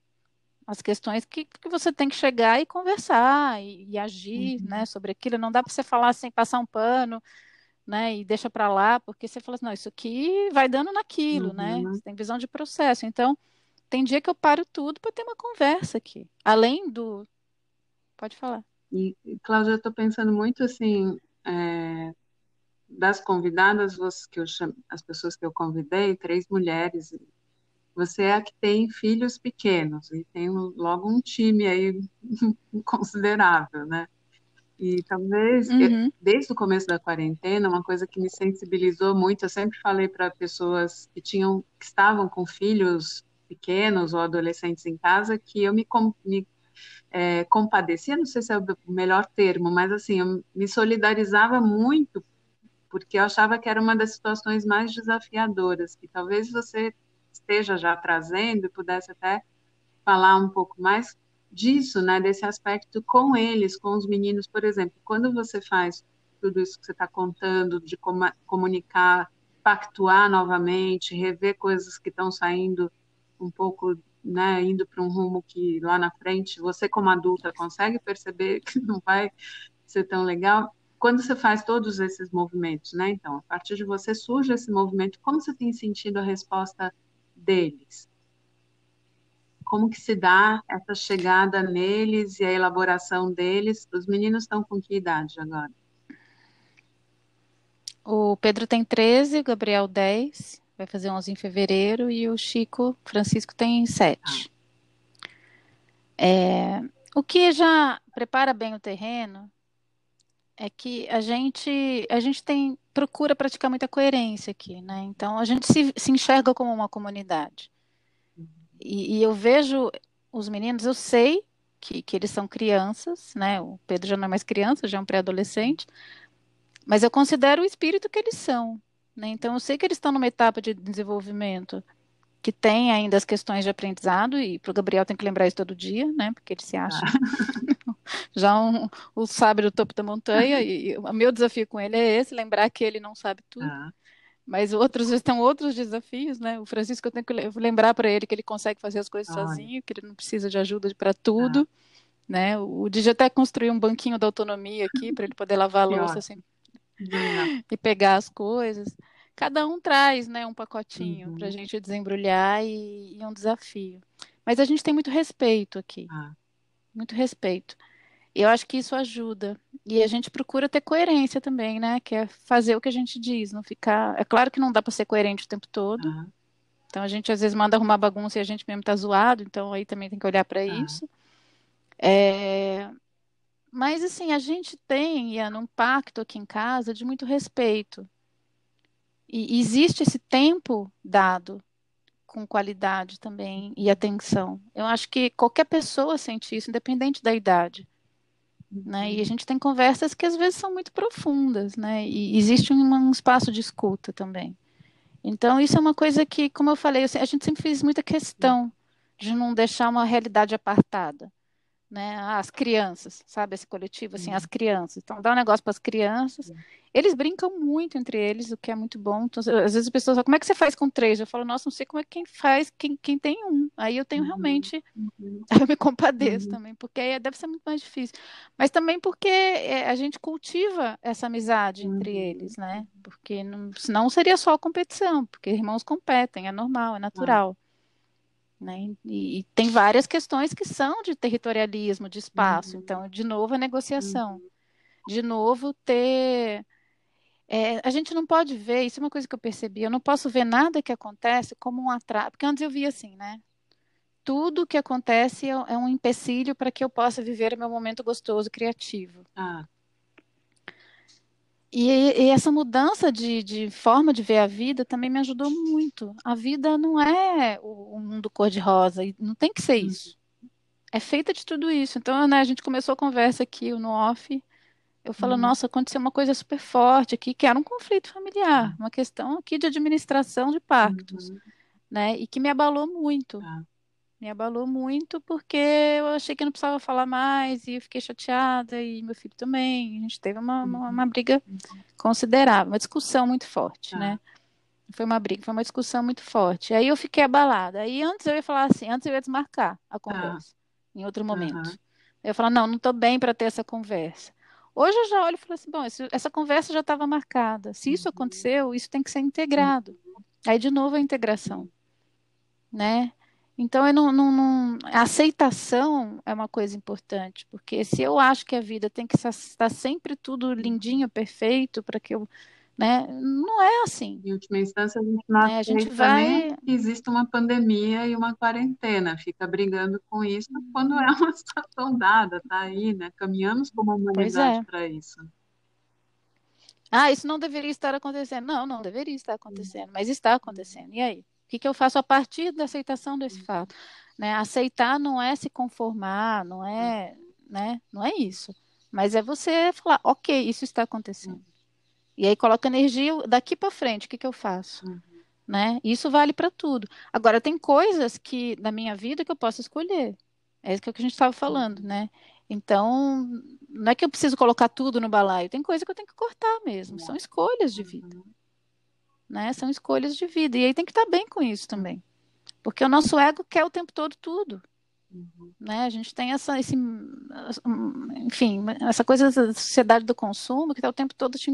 as questões que, que você tem que chegar e conversar e, e agir, Uhum. né, sobre aquilo. Não dá para você falar sem passar um pano, né, e deixa para lá, porque você fala assim, não, isso aqui vai dando naquilo, né? Uhum. Você tem visão de processo. Então, tem dia que eu paro tudo para ter uma conversa aqui. Além do. Pode falar. E, Cláudia, eu estou pensando muito assim, é, das convidadas, você- que eu cham- as pessoas que eu convidei, três mulheres, você é a que tem filhos pequenos e tem logo um time aí considerável, né? E talvez, Uhum. desde o começo da quarentena, uma coisa que me sensibilizou muito, eu sempre falei para pessoas que tinham, que estavam com filhos pequenos ou adolescentes em casa, que eu me, me é, compadecia, não sei se é o melhor termo, mas assim, eu me solidarizava muito, porque eu achava que era uma das situações mais desafiadoras, que talvez você esteja já trazendo e pudesse até falar um pouco mais disso, né, desse aspecto com eles, com os meninos, por exemplo, quando você faz tudo isso que você está contando, de comunicar, pactuar novamente, rever coisas que estão saindo um pouco, né, indo para um rumo que lá na frente você como adulta consegue perceber que não vai ser tão legal. Quando você faz todos esses movimentos, né? Então, a partir de você surge esse movimento, como você tem sentido a resposta deles? Como que se dá essa chegada neles e a elaboração deles? Os meninos estão com que idade agora? O Pedro tem 13, o Gabriel 10, vai fazer 11 em fevereiro, e o Chico Francisco tem 7. É, o que já prepara bem o terreno é que a gente a gente tem procura praticar muita coerência aqui, né? Então a gente se, se enxerga como uma comunidade. E, e eu vejo os meninos, eu sei que, que eles são crianças, né? O Pedro já não é mais criança, já é um pré-adolescente, mas eu considero o espírito que eles são, né? Então eu sei que eles estão numa etapa de desenvolvimento que tem ainda as questões de aprendizado, e para o Gabriel tem que lembrar isso todo dia, né? Porque ele se acha já um, o sábio do topo da montanha, e, e o meu desafio com ele é esse, lembrar que ele não sabe tudo. Ah, Mas outros estão outros desafios, né? O Francisco eu tenho que le- lembrar para ele que ele consegue fazer as coisas Olha. sozinho, que ele não precisa de ajuda para tudo, né? O Digi até construiu um banquinho da autonomia aqui para ele poder lavar a louça assim, e pegar as coisas. Cada um traz, né, um pacotinho Uhum. para a gente desembrulhar e, e um desafio. Mas a gente tem muito respeito aqui, Ah, muito respeito. E eu acho que isso ajuda. E a gente procura ter coerência também, né? Que é fazer o que a gente diz, não ficar. É claro que não dá para ser coerente o tempo todo. ah, Então a gente às vezes manda arrumar bagunça e a gente mesmo tá zoado, então aí também tem que olhar para isso. É, Mas assim, a gente tem, Ian, um pacto aqui em casa de muito respeito. E existe esse tempo dado com qualidade também e atenção. Eu acho que qualquer pessoa sente isso, independente da idade. Né? E a gente tem conversas que às vezes são muito profundas, né? E existe um, um espaço de escuta também. Então, isso é uma coisa que, como eu falei, eu a gente sempre fez muita questão de não deixar uma realidade apartada. Né? As crianças, sabe? Esse coletivo, assim, as crianças. Então, dá um negócio para as crianças. Eles brincam muito entre eles, o que é muito bom. Então, às vezes as pessoas falam, como é que você faz com três? Eu falo, nossa, não sei como é que quem faz, quem, quem tem um. Aí eu tenho Uhum. realmente uhum, eu me compadeço Uhum. também, porque aí deve ser muito mais difícil. Mas também porque é, a gente cultiva essa amizade entre Uhum. eles, né? Porque não, senão seria só competição, porque irmãos competem, é normal, é natural. Né? E, e tem várias questões que são de territorialismo, de espaço. Uhum. Então, de novo, a negociação. De novo, ter. é, a gente não pode ver, isso é uma coisa que eu percebi, eu não posso ver nada que acontece como um atraso. Porque antes eu via assim, né? tudo que acontece é, é um empecilho para que eu possa viver o meu momento gostoso, criativo. Ah, E, e essa mudança de, de forma de ver a vida também me ajudou muito. A vida não é o, o mundo cor-de-rosa, e não tem que ser isso. É feita de tudo isso. Então, né, a gente começou a conversa aqui no off. Eu falo, Uhum. nossa, aconteceu uma coisa super forte aqui, que era um conflito familiar, uma questão aqui de administração de pactos, uhum, né? E que me abalou muito. tá. Me abalou muito porque eu achei que não precisava falar mais e eu fiquei chateada e meu filho também. A gente teve uma, uma, Uhum. uma briga considerável, uma discussão muito forte, Tá. né? Foi uma briga, foi uma discussão muito forte. Aí eu fiquei abalada. Aí antes eu ia falar assim, antes eu ia desmarcar a conversa, em outro momento. Aham. Eu ia falar, não, não estou bem para ter essa conversa. Hoje eu já olho e falo assim, bom, esse- essa conversa já estava marcada. Se isso Uhum. aconteceu, isso tem que ser integrado. Aí de novo a integração, né? Então eu não, não, não- a aceitação é uma coisa importante, porque se eu acho que a vida tem que estar sempre tudo lindinho, perfeito, para que eu, né? Não é assim. Em última instância, a gente não Né? A gente vai. que existe uma pandemia e uma quarentena, fica brigando com isso quando é uma situação dada, tá aí, né? Caminhamos como humanidade é. para isso. Ah, isso não deveria estar acontecendo. Não, não deveria estar acontecendo, mas está acontecendo. E aí? O que que eu faço a partir da aceitação desse fato? Né? Aceitar não é se conformar, não é, né? Não é isso. Mas é você falar, ok, isso está acontecendo. E aí coloca energia daqui para frente, o que que eu faço? Uhum. Né? Isso vale para tudo. Agora, tem coisas que na minha vida que eu posso escolher. É isso que a gente estava falando, né? Então, não é que eu preciso colocar tudo no balaio, tem coisa que eu tenho que cortar mesmo. São escolhas de vida, Uhum. Né? São escolhas de vida. E aí tem que estar bem com isso também. Porque o nosso ego quer o tempo todo tudo, Uhum. né? A gente tem essa, esse, enfim, essa coisa da sociedade do consumo que está o tempo todo te...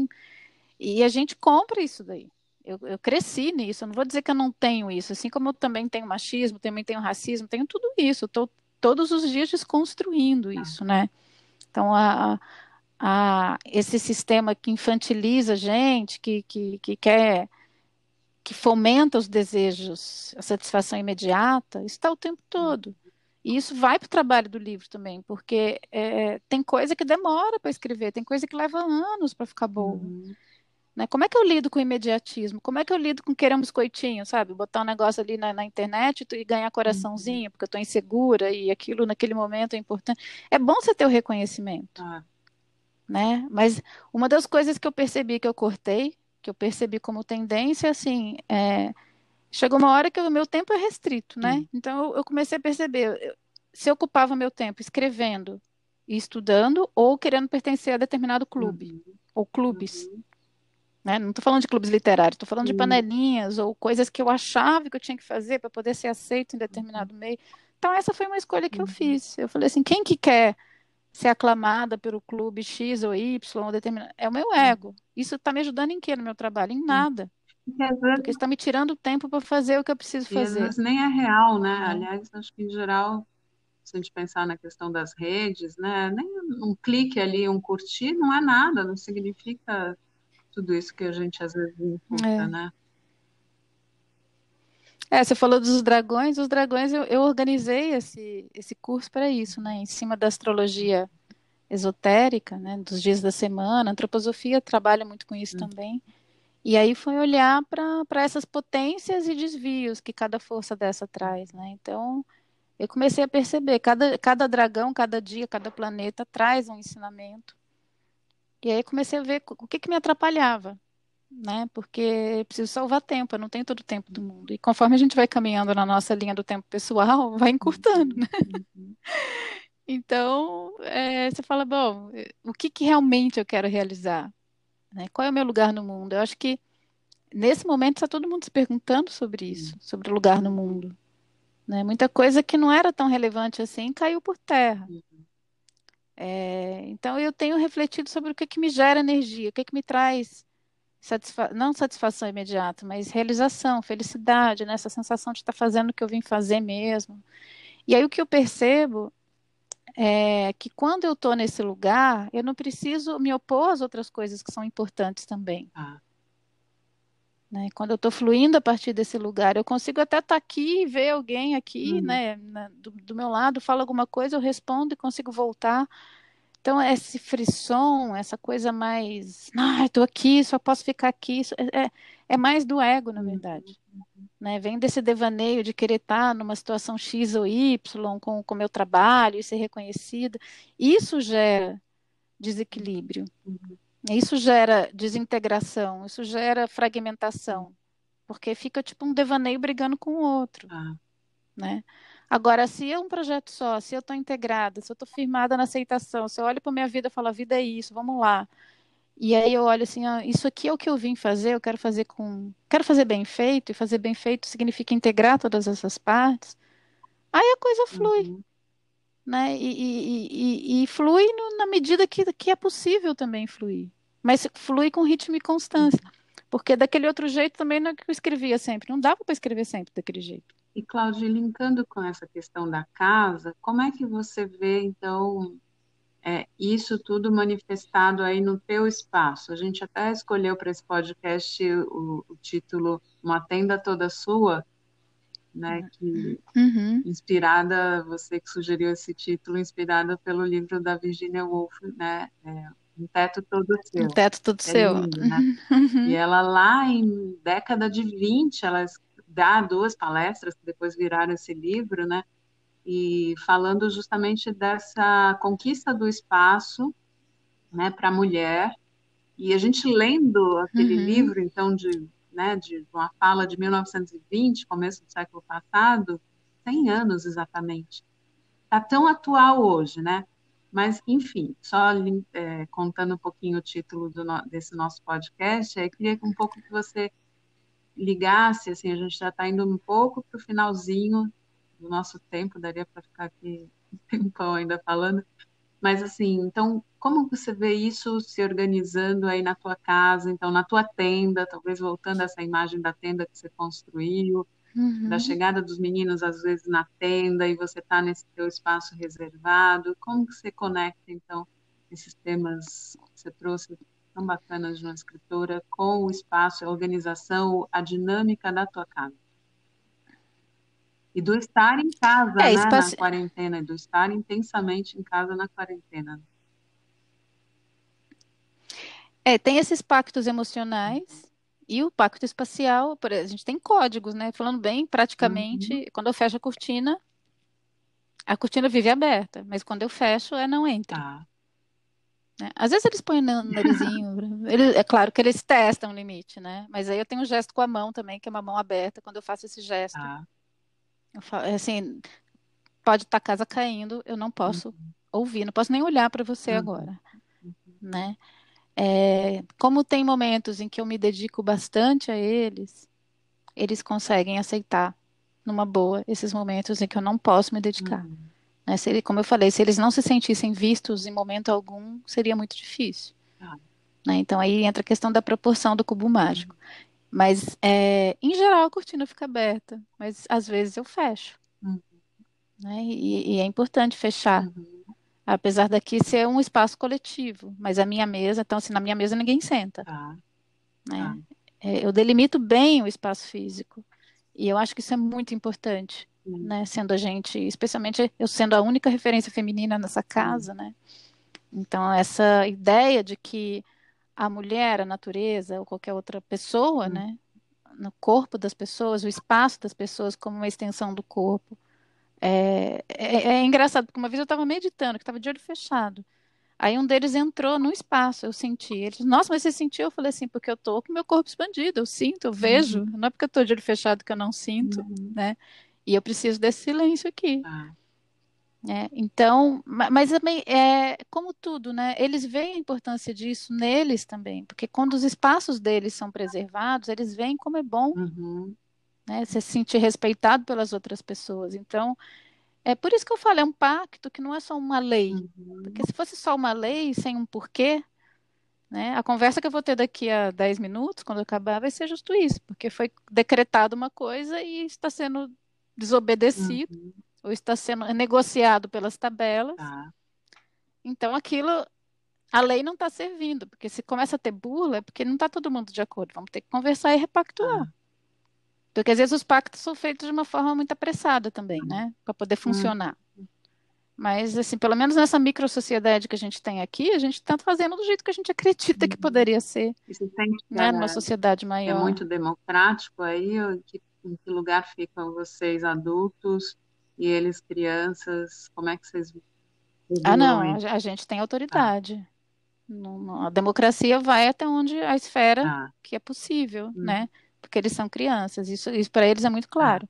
e a gente compra isso daí. Eu, eu cresci nisso. Eu não vou dizer que eu não tenho isso. Assim como eu também tenho machismo, também tenho racismo, tenho tudo isso. Estou todos os dias desconstruindo isso, né? Então, a, a, esse sistema que infantiliza a gente, que, que, que quer, que fomenta os desejos, a satisfação imediata, está o tempo todo. E isso vai para o trabalho do livro também, porque é, tem coisa que demora para escrever, tem coisa que leva anos para ficar boa. Uhum. Né? Como é que eu lido com o imediatismo? Como é que eu lido com querer um biscoitinho, sabe? Botar um negócio ali na, na internet e ganhar coraçãozinho, porque eu estou insegura e aquilo naquele momento é importante. É bom você ter o reconhecimento, Ah, né? Mas uma das coisas que eu percebi que eu cortei, que eu percebi como tendência, assim, é... chegou uma hora que o meu tempo é restrito, né? Hum. Então eu, eu comecei a perceber, eu, se eu ocupava meu tempo escrevendo e estudando ou querendo pertencer a determinado clube uhum. ou clubes. Uhum. Né? Não estou falando de clubes literários, estou falando de panelinhas ou coisas que eu achava que eu tinha que fazer para poder ser aceito em determinado meio. Então, essa foi uma escolha que eu Uhum. fiz. Eu falei assim: quem que quer ser aclamada pelo clube X ou Y ou determinado? É o meu ego. Isso está me ajudando em quê no meu trabalho? Em nada. Porque está me tirando tempo para fazer o que eu preciso fazer. vezes nem é real, né? Né? Aliás, acho que em geral, se a gente pensar na questão das redes, né? Nem um clique ali, um curtir, não é nada, não significa tudo isso que a gente às vezes imputa, É. né? É, você falou dos dragões. Os dragões, eu, eu organizei esse, esse curso para isso, né? Em cima da astrologia esotérica, né? Dos dias da semana. A antroposofia trabalha muito com isso Hum. também. E aí foi olhar para essas potências e desvios que cada força dessa traz, né? Então, eu comecei a perceber, cada, cada dragão, cada dia, cada planeta traz um ensinamento. E aí comecei a ver o que que me atrapalhava, né? Porque eu preciso salvar tempo, eu não tenho todo o tempo do mundo. E conforme a gente vai caminhando na nossa linha do tempo pessoal, vai encurtando, né? Uhum. Então, é, você fala, bom, eh, o que que realmente eu quero realizar? Né? Qual é o meu lugar no mundo? Eu acho que nesse momento está todo mundo se perguntando sobre isso, sobre o lugar no mundo. Né? Muita coisa que não era tão relevante assim caiu por terra. Uhum. É, então eu tenho refletido sobre o que que me gera energia, o que que me traz satisfa não satisfação imediata, mas realização, felicidade, né? Essa sensação de estar fazendo o que eu vim fazer mesmo. E aí o que eu percebo é que quando eu estou nesse lugar, eu não preciso me opor às outras coisas que são importantes também. Ah, Né? Quando eu estou fluindo a partir desse lugar, eu consigo até estar tá aqui e ver alguém aqui, uhum. né, na, do, do, meu lado, fala alguma coisa, eu respondo e consigo voltar. Então, esse frisson, essa coisa mais, ah, estou aqui, só posso ficar aqui, é, é, é mais do ego, na verdade. Uhum. Né? Vem desse devaneio de querer estar numa situação X ou Y com o meu trabalho e ser reconhecida. Isso gera desequilíbrio. Uhum. Isso gera desintegração, isso gera fragmentação, porque fica tipo um devaneio brigando com o outro, ah. né? Agora, se é um projeto só, se eu estou integrada, se eu estou firmada na aceitação, se eu olho para minha vida e falo, a vida é isso, vamos lá. E aí eu olho assim, ah, isso aqui é o que eu vim fazer, eu quero fazer com, quero fazer bem feito, e fazer bem feito significa integrar todas essas partes. Aí a coisa flui. Uhum né? E, e, e, e flui no, na medida que, que é possível também fluir. Mas flui com ritmo e constância. Porque daquele outro jeito também não é que eu escrevia sempre. Não dava para escrever sempre daquele jeito. E, Cláudia, linkando com essa questão da casa, como é que você vê, então, é, isso tudo manifestado aí no teu espaço? A gente até escolheu para esse podcast o, o título Uma Tenda Toda Sua, né? Que uhum. inspirada, você que sugeriu esse título, inspirada pelo livro da Virginia Woolf, né? É, um teto todo seu. Um teto todo é seu. Lindo, né? Uhum. E ela lá em década de 20, ela dá duas palestras que depois viraram esse livro, né? E falando justamente dessa conquista do espaço, né, para a mulher. E a gente lendo aquele uhum. livro, então, de né, de uma fala de 1920, começo do século passado, 100 anos exatamente. Está tão atual hoje, né? Mas, enfim, só é, contando um pouquinho o título no, desse nosso podcast, eu queria um pouco que você ligasse, assim, a gente já está indo um pouco para o finalzinho do nosso tempo, daria para ficar aqui um tempão ainda falando, mas assim, então, como você vê isso se organizando aí na tua casa, então na tua tenda, talvez voltando a essa imagem da tenda que você construiu, uhum. da chegada dos meninos às vezes na tenda e você está nesse teu espaço reservado, como que você conecta então esses temas que você trouxe tão bacanas de uma escritora com o espaço, a organização, a dinâmica da tua casa? E do estar em casa, é, né, espaço... na quarentena, do estar intensamente em casa na quarentena. É, tem esses pactos emocionais e o pacto espacial, a gente tem códigos, né? Falando bem, praticamente, uhum. quando eu fecho a cortina, a cortina vive aberta, mas quando eu fecho, é não entra. Ah. Né? Às vezes eles põem no narizinho, eles, é claro que eles testam o limite, né? Mas aí eu tenho um gesto com a mão também, que é uma mão aberta, quando eu faço esse gesto. Ah. Falo, assim, pode estar tá a casa caindo, eu não posso uhum. ouvir, não posso nem olhar para você uhum. agora, uhum. né? É, como tem momentos em que eu me dedico bastante a eles, eles conseguem aceitar numa boa esses momentos em que eu não posso me dedicar. Uhum. Né? Se ele, como eu falei, se eles não se sentissem vistos em momento algum, seria muito difícil. Ah. Né? Então aí entra a questão da proporção do cubo mágico. Mas, é, em geral, a cortina fica aberta, mas às vezes eu fecho. Uhum. Né? E, e, é importante fechar. Uhum. Apesar daqui ser um espaço coletivo, mas a minha mesa, então, assim, na minha mesa ninguém senta. Ah. Né? Ah. É, eu delimito bem o espaço físico. E eu acho que isso é muito importante, uhum. Né? Sendo a gente, especialmente eu sendo a única referência feminina nessa casa, né? Então, essa ideia de que a mulher, a natureza ou qualquer outra pessoa, né? No corpo das pessoas, o espaço das pessoas como uma extensão do corpo. É, é, é engraçado, porque uma vez eu estava meditando, que estava de olho fechado. Aí um deles entrou no espaço, eu senti. Eles, nossa, mas você sentiu? Eu falei assim, porque eu tô com meu corpo expandido, eu sinto, eu vejo. Uhum. Não é porque eu tô de olho fechado que eu não sinto, uhum. né? E eu preciso desse silêncio aqui. Ah. É, então, mas também é como tudo, né? Eles veem a importância disso neles também, porque quando os espaços deles são preservados, eles veem como é bom, uhum. né? Se sentir respeitado pelas outras pessoas. Então, é por isso que eu falo, é um pacto que não é só uma lei, uhum. porque se fosse só uma lei sem um porquê, né? A conversa que eu vou ter daqui a 10 minutos, quando acabar, vai ser justo isso, porque foi decretado uma coisa e está sendo desobedecido. Uhum ou está sendo negociado pelas tabelas. Ah. Então aquilo a lei não está servindo, porque se começa a ter burla, é porque não está todo mundo de acordo. Vamos ter que conversar e repactuar. Ah. Porque às vezes os pactos são feitos de uma forma muito apressada também, Hum. né? Para poder funcionar. Mas, assim, pelo menos nessa micro-sociedade que a gente tem aqui, a gente está fazendo do jeito que a gente acredita que poderia ser, você sente que né? é, Numa sociedade é maior. muito democrático aí? Que, em que lugar ficam vocês adultos e eles crianças? Como é que vocês Ah, não, a gente tem autoridade. Não- não- a democracia vai até onde a esfera Tá. que é possível, Hum. né? Porque eles são crianças. Isso, isso para eles é muito claro.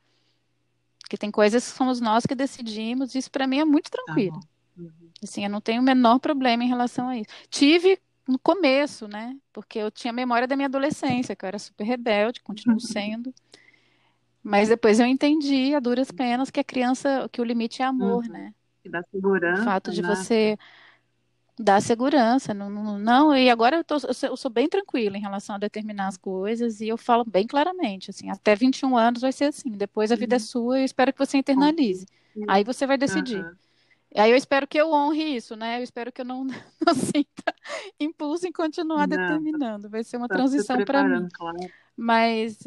Que tem coisas que somos nós que decidimos. Isso para mim é muito Tá tranquilo. Uhum. Assim, eu não tenho o menor problema em relação a isso. Tive no começo, né? Porque eu tinha memória da minha adolescência, que eu era super rebelde, continuo sendo. Mas depois eu entendi, a duras penas, que a criança, que o limite é amor, Uhum. né? Que dá O segurança, fato de né? você dar segurança. Não, não, não, e agora eu, tô, eu sou- bem tranquila em relação a determinar as coisas e eu falo bem claramente, assim, até 21 anos vai ser assim, depois a vida é Uhum. sua e eu espero que você internalize. Aí você vai decidir. Aham. Aí eu espero que eu honre isso, né? Eu espero que eu não, não sinta impulso em continuar Não, determinando. Vai ser uma Tá transição para mim. claro. Mas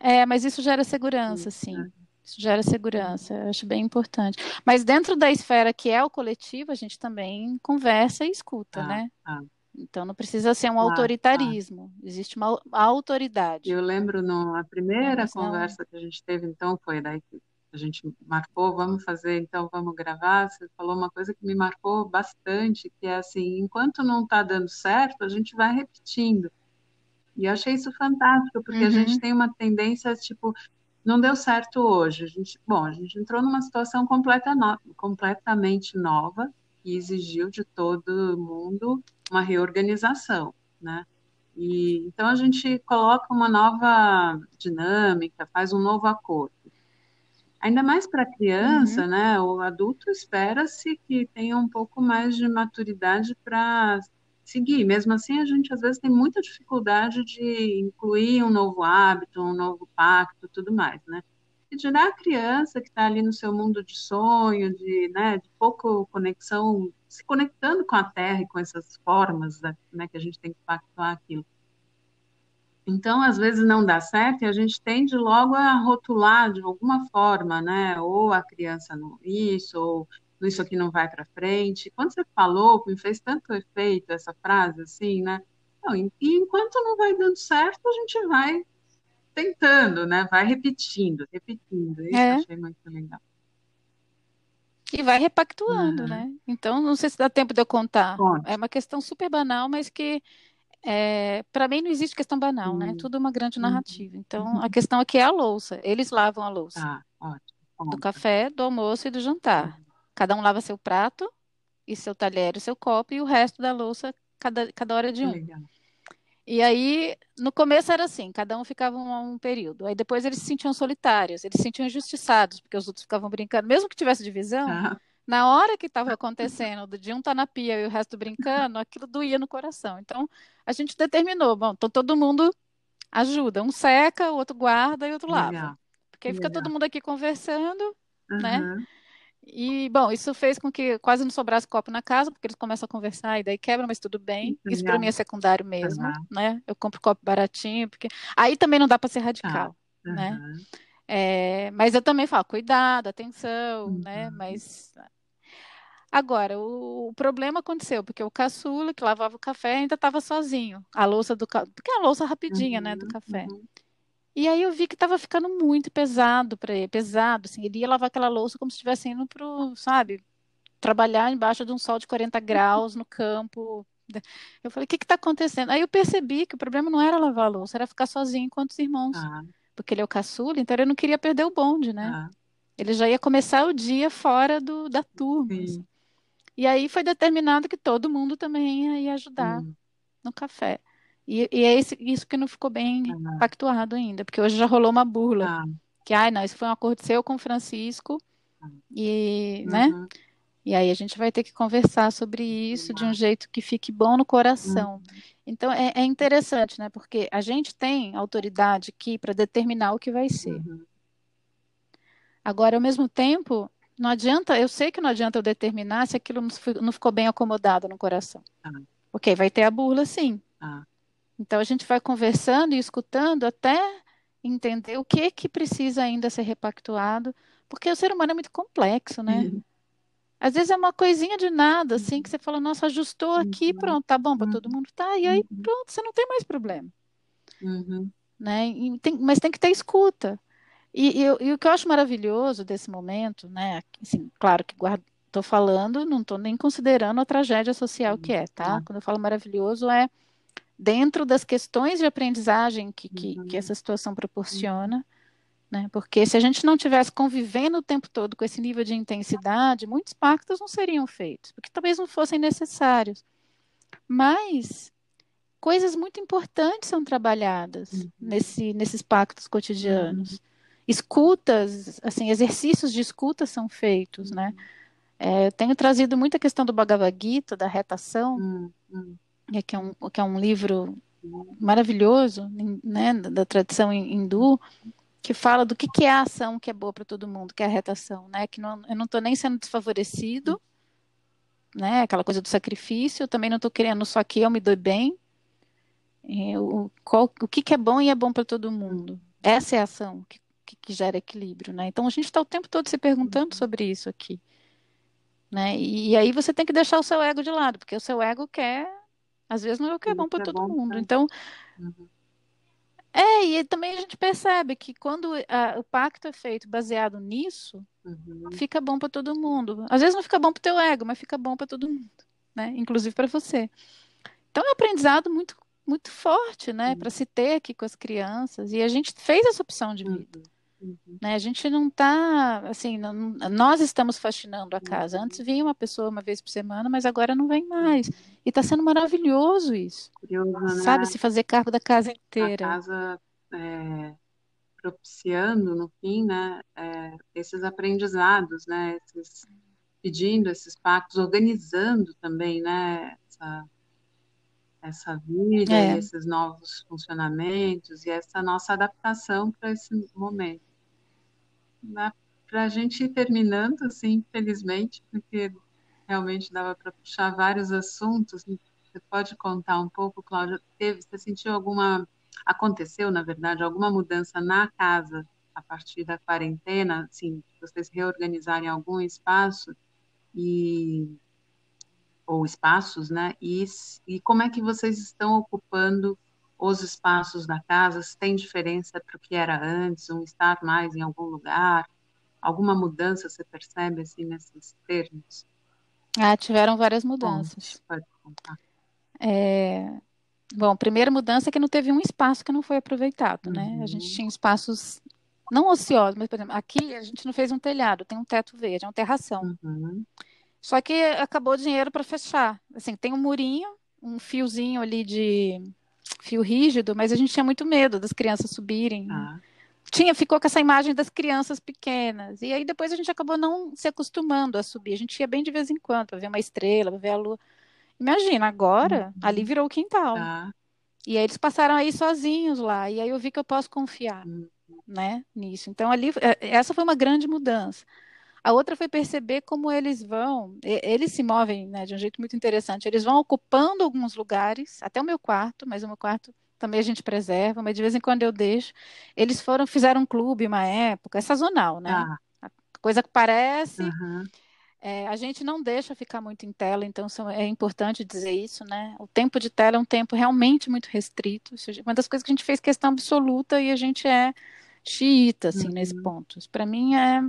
é, mas isso gera segurança, sim. é. Isso gera segurança, eu acho bem importante. Mas dentro da esfera que é o coletivo, a gente também conversa e escuta, Tá, né? tá. Então não precisa ser um Claro, autoritarismo, existe uma au- autoridade. Eu lembro na primeira conversa que a gente teve, então, foi daí que a gente marcou, vamos fazer, então vamos gravar. Você falou uma coisa que me marcou bastante, que é assim, enquanto não está dando certo, a gente vai repetindo. E eu achei isso fantástico, porque a gente Uhum. tem uma tendência, tipo, não deu certo hoje. A gente, bom, a gente entrou numa situação completa no- completamente nova, que exigiu de todo mundo uma reorganização, né? E então a gente coloca uma nova dinâmica, faz um novo acordo. Ainda mais para a criança, né? O adulto espera-se que tenha um pouco mais de maturidade para seguir. Mesmo assim, a gente às vezes tem muita dificuldade de incluir um novo hábito, um novo pacto, tudo mais, né? E dirá a criança que está ali no seu mundo de sonho, de, né, de pouco conexão, se conectando com a terra e com essas formas, né, que a gente tem que pactuar aquilo. Então, às vezes não dá certo e a gente tende logo a rotular de alguma forma, né? Ou a criança não isso, ou isso aqui não vai para frente. Quando você falou, me fez tanto efeito essa frase, assim, né? Não, e enquanto não vai dando certo, a gente vai tentando, né? Vai repetindo, repetindo. Isso É. eu achei muito legal. E vai repactuando, Uhum. né? Então, não sei se dá tempo de eu contar. Conte. É uma questão super banal, mas que é, para mim não existe questão banal, né? Hum. Tudo é uma grande Uhum. narrativa. Então, a questão aqui é a louça. Eles lavam a louça Tá, ótimo. do café, do almoço e do jantar. Cada um lava seu prato e seu talher e seu copo, e o resto da louça, cada, cada hora de um. legal. E aí, no começo era assim, cada um ficava um, um período. Aí depois eles se sentiam solitários, eles se sentiam injustiçados, porque os outros ficavam brincando. Mesmo que tivesse divisão, Tá. na hora que estava acontecendo, de um estar na pia e o resto brincando, aquilo doía no coração. Então, a gente determinou, bom, então todo mundo ajuda. Um seca, o outro guarda e o outro lava. Legal. Porque aí fica Legal. todo mundo aqui conversando, né? E, bom, isso fez com que quase não sobrasse copo na casa, porque eles começam a conversar e daí quebra, mas tudo bem. Muito Isso para mim é secundário mesmo, Aham. né? Eu compro copo baratinho, porque aí também não dá para ser radical, né? Aham. É, mas eu também falo, cuidado, atenção, né? Uhum. Mas agora, o, o problema aconteceu, porque o caçula que lavava o café ainda estava sozinho. A louça do ca... porque é a louça rapidinha, né, do Uhum, café. uhum. E aí eu vi que estava ficando muito pesado para ele, pesado, assim, ele ia lavar aquela louça como se estivesse indo pro, sabe, trabalhar embaixo de um sol de 40 graus no campo. Eu falei, o que que tá acontecendo? Aí eu percebi que o problema não era lavar a louça, era ficar sozinho com os irmãos, Tá, porque ele é o caçula, então ele não queria perder o bonde, né? tá. Ele já ia começar o dia fora do, da turma. Sim. assim. E aí foi determinado que todo mundo também ia ajudar Hum, no café. E, e é esse- isso que não ficou bem tá, pactuado ainda, porque hoje já rolou uma burla. tá. Que, ai, não, isso foi um acordo seu com o Francisco, e, né? Uhum. E aí a gente vai ter que conversar sobre isso de um jeito que fique bom no coração. Então é, é interessante, né? Porque a gente tem autoridade aqui para determinar o que vai ser. Uhum. Agora, ao mesmo tempo, não adianta, eu sei que não adianta eu determinar se aquilo não fi- não ficou bem acomodado no coração. Tá. Ok, vai ter a burla, sim. Ah. Então a gente vai conversando e escutando até entender o que que precisa ainda ser repactuado, porque o ser humano é muito complexo, né? Uhum. Às vezes é uma coisinha de nada, assim, que você fala, nossa, ajustou aqui, Uhum. pronto, tá bom para todo mundo, tá, e aí Uhum. pronto, você não tem mais problema, Uhum. né? Tem- mas tem que ter escuta. E, e e o que eu acho maravilhoso desse momento, né? Assim, claro que guardo, tô falando, não tô nem considerando a tragédia social que é, tá? Uhum. Quando eu falo maravilhoso é dentro das questões de aprendizagem que, que, Uhum. que essa situação proporciona, né? Porque se a gente não tivesse convivendo o tempo todo com esse nível de intensidade, muitos pactos não seriam feitos, porque talvez não fossem necessários. Mas coisas muito importantes são trabalhadas Uhum. nesse, nesses pactos cotidianos. Escutas, assim, exercícios de escuta são feitos, né? É, eu tenho trazido muita questão do Bhagavad Gita, da retação, Uhum. É que é um, que é um livro maravilhoso, né, da, tradição hin- hindu, que fala do que, que é a ação que é boa para todo mundo, que é a retação, né? Que não, eu não estou nem sendo desfavorecido, né? Aquela coisa do sacrifício, eu também não estou querendo só que eu me dou bem. É, o, qual, o que, que é bom e é bom para todo mundo. Essa é a ação que, que, que gera equilíbrio, né? Então a gente está o tempo todo se perguntando sobre isso aqui. Né? E, e aí você tem que deixar o seu ego de lado, porque o seu ego quer, às vezes não é o que é bom para é todo bom mundo. Então, Uhum. é, e também a gente percebe que quando a- o pacto é feito baseado nisso, Uhum. fica bom para todo mundo. Às vezes não fica bom para o teu ego, mas fica bom para todo mundo, né? Inclusive para você. Então é um aprendizado muito muito forte, né, Sim. para se ter aqui com as crianças. E a gente fez essa opção de vida. Uhum. Uhum. né? A gente não está, assim, não- nós estamos faxinando a casa. Uhum. Antes vinha uma pessoa uma vez por semana, mas agora não vem mais. E está sendo maravilhoso isso, Curioso, né? sabe? Se fazer cargo da casa A inteira. casa é, propiciando, no fim, né, é, esses aprendizados, né, esses, pedindo esses pactos, organizando também, né, essa, essa vida É. esses novos funcionamentos e essa nossa adaptação para esse momento. Para a gente ir terminando, assim, felizmente, porque realmente dava para puxar vários assuntos. Você pode contar um pouco, Cláudia? Teve, você sentiu alguma, aconteceu, na verdade, alguma mudança na casa a partir da quarentena, assim, vocês reorganizarem algum espaço e ou espaços, né? E, e como é que vocês estão ocupando os espaços da casa? Se tem diferença para o que era antes, um estar mais em algum lugar? Alguma mudança você percebe assim nesses termos? Ah, tiveram várias Bom, mudanças. pode contar. É, Bom, primeira mudança é que não teve um espaço que não foi aproveitado, né? A gente Uhum. tinha espaços não ociosos, mas, por exemplo, aqui a gente não fez um telhado, tem um teto verde, é uma terração. Uhum. Só que acabou o dinheiro para fechar. Assim, tem um murinho, um fiozinho ali de fio rígido, mas a gente tinha muito medo das crianças subirem. Tá. Tinha, ficou com essa imagem das crianças pequenas. E aí depois a gente acabou não se acostumando a subir. A gente ia bem de vez em quando para ver uma estrela, para ver a lua. Imagina, agora Uhum. ali virou o quintal. Tá. E aí eles passaram aí sozinhos lá. E aí eu vi que eu posso confiar, Uhum. né, nisso. Então ali, é, essa foi uma grande mudança. A outra foi perceber como eles vão, eles se movem, né, de um jeito muito interessante. Eles vão ocupando alguns lugares, até o meu quarto, mas o meu quarto também a gente preserva, mas de vez em quando eu deixo. Eles foram, fizeram um clube uma época, é sazonal, né? Tá. Coisa que parece, Uhum. é, a gente não deixa ficar muito em tela, então são- é importante dizer isso, né? O tempo de tela é um tempo realmente muito restrito. Uma das coisas que a gente fez questão absoluta e a gente é xiita, assim, nesse Uhum. ponto. Isso para mim é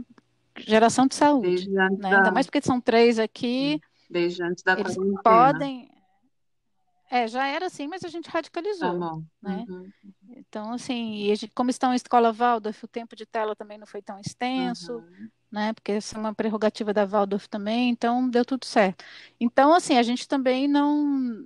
geração de saúde, né? da, Ainda mais porque são três aqui, desde antes da eles quarentena. podem. É, já era assim, mas a gente Tá radicalizou, bom. né? Uhum. Então, assim, e gente- como estão em escola Waldorf, o tempo de tela também não foi tão extenso. Uhum. né? Porque essa é uma prerrogativa da Waldorf também, então deu tudo certo. Então, assim, a gente também não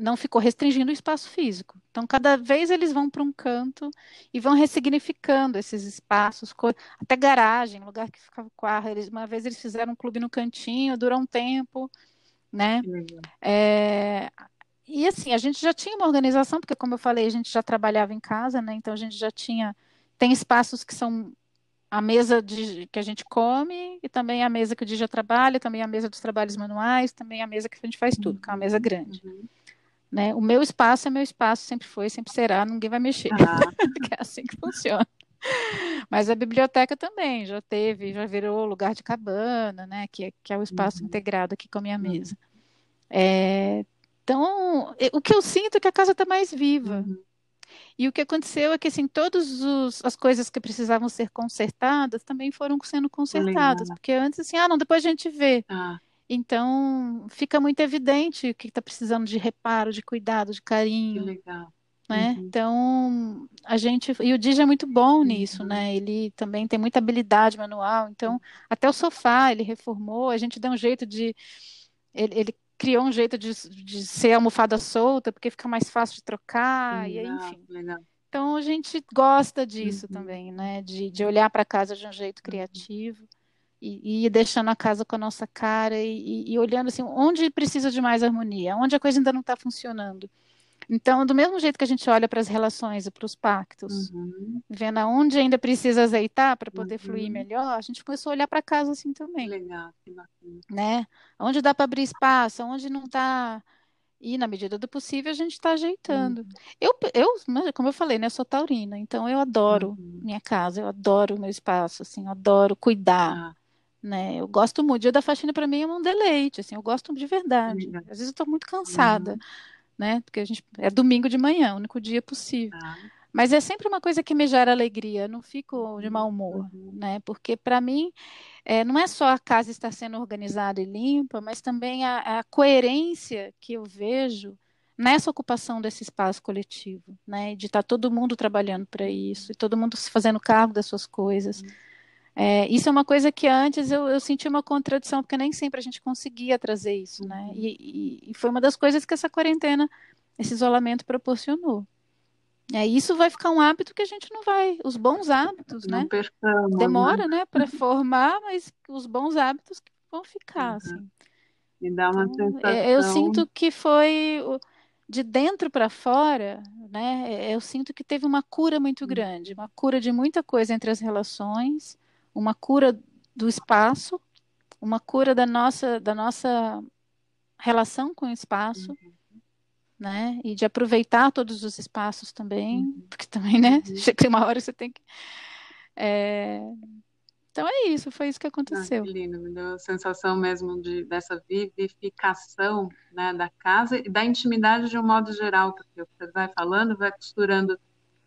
não ficou restringindo o espaço físico. Então, cada vez eles vão para um canto e vão ressignificando esses espaços, até garagem, lugar que ficava o carro. Eles, uma vez eles fizeram um clube no cantinho, durou um tempo, né? É, E assim, a gente já tinha uma organização, porque como eu falei, a gente já trabalhava em casa, né? Então a gente já tinha, tem espaços que são a mesa de, que a gente come e também a mesa que o Dija trabalha, também a mesa dos trabalhos manuais, também a mesa que a gente faz tudo, que é uma mesa grande. Uhum. Né? O meu espaço é meu espaço, sempre foi, sempre será, ninguém vai mexer. Ah, é assim que funciona. Mas a biblioteca também já teve, já virou lugar de cabana, né? Que, é, que é o espaço Uhum. integrado aqui com a minha Uhum. mesa. É, então, o que eu sinto é que a casa está mais viva. uhum. E o que aconteceu é que, assim, todas as coisas que precisavam ser consertadas também foram sendo consertadas. Porque antes, assim, ah, não, depois a gente vê. Ah, Então, fica muito evidente o que está precisando de reparo, de cuidado, de que carinho, legal. né? Uhum. Então, a gente... E o Dija é muito bom nisso, Uhum. né? Ele também tem muita habilidade manual. Então, até o sofá ele reformou. A gente deu um jeito de... Ele, ele criou um jeito de, de ser almofada solta, porque fica mais fácil de trocar. E aí, Legal, enfim... legal. Então a gente gosta disso Uhum. também, né? De, de olhar para casa de um jeito criativo e, e deixando a casa com a nossa cara e, e- olhando assim, onde precisa de mais harmonia, onde a coisa ainda não está funcionando. Então, do mesmo jeito que a gente olha para as relações e para os pactos, Uhum. vendo aonde ainda precisa azeitar para poder fluir Uhum. melhor, a gente começou a olhar para casa assim também, legal, que bacana. né? Onde dá para abrir espaço, onde não está. E na medida do possível a gente está ajeitando. Uhum. Eu, eu, como eu falei, né, eu sou taurina, então eu adoro Uhum. minha casa, eu adoro o meu espaço, assim, eu adoro cuidar, Ah, né? Eu gosto muito. O dia da faxina para mim é um deleite, assim, eu gosto de verdade. legal. Às vezes eu estou muito cansada, Uhum. né? Porque a gente é domingo de manhã, o único dia possível. Tá. Mas é sempre uma coisa que me gera alegria, eu não fico de mau humor, Uhum. né? Porque para mim é, não é só a casa estar sendo organizada e limpa, mas também a, a coerência que eu vejo nessa ocupação desse espaço coletivo, né? De estar todo mundo trabalhando para isso, e todo mundo se fazendo cargo das suas coisas. É, isso é uma coisa que antes eu, eu senti uma contradição, porque nem sempre a gente conseguia trazer isso, né? E, e- e foi uma das coisas que essa quarentena, esse isolamento proporcionou. É, isso vai ficar um hábito que a gente não vai. Os bons hábitos, Não né? percamos, né? Demora, né, para formar, mas os bons hábitos que vão ficar, Uhum. assim. Me dá uma Então, é, eu sensação. sinto que foi de dentro para fora, né? é, Eu sinto que teve uma cura muito Hum. grande, uma cura de muita coisa entre as relações, uma cura do espaço, uma cura da nossa da nossa relação com o espaço, Uhum. né? E de aproveitar todos os espaços também, Uhum. porque também, né? Uhum. Chega uma hora você tem que. é, Então é isso, foi isso que Ah, aconteceu. que lindo, me deu a sensação mesmo de, dessa vivificação, né, da casa e da intimidade de um modo geral, porque você vai falando, vai costurando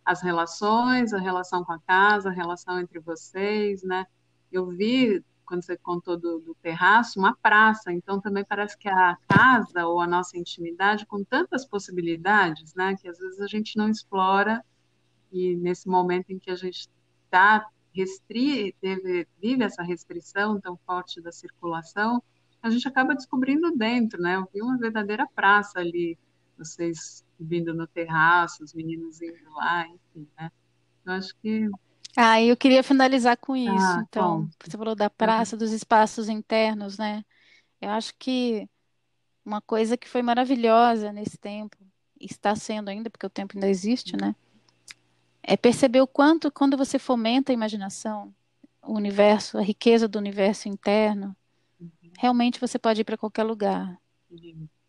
as relações, a relação com a casa, a relação entre vocês, né? Eu vi, quando você contou do, do terraço, uma praça, então também parece que a casa ou a nossa intimidade, com tantas possibilidades, né, que às vezes a gente não explora e nesse momento em que a gente está restri vive essa restrição tão forte da circulação, a gente acaba descobrindo dentro, né? Eu vi uma verdadeira praça ali, vocês vindo no terraço, os meninos indo lá, enfim, né? Eu acho que Ah, eu queria finalizar com isso, Ah, então, você falou da praça, dos espaços internos, né? Eu acho que uma coisa que foi maravilhosa nesse tempo, e está sendo ainda, porque o tempo ainda existe, né? É perceber o quanto, quando você fomenta a imaginação, o universo, a riqueza do universo interno, realmente você pode ir para qualquer lugar.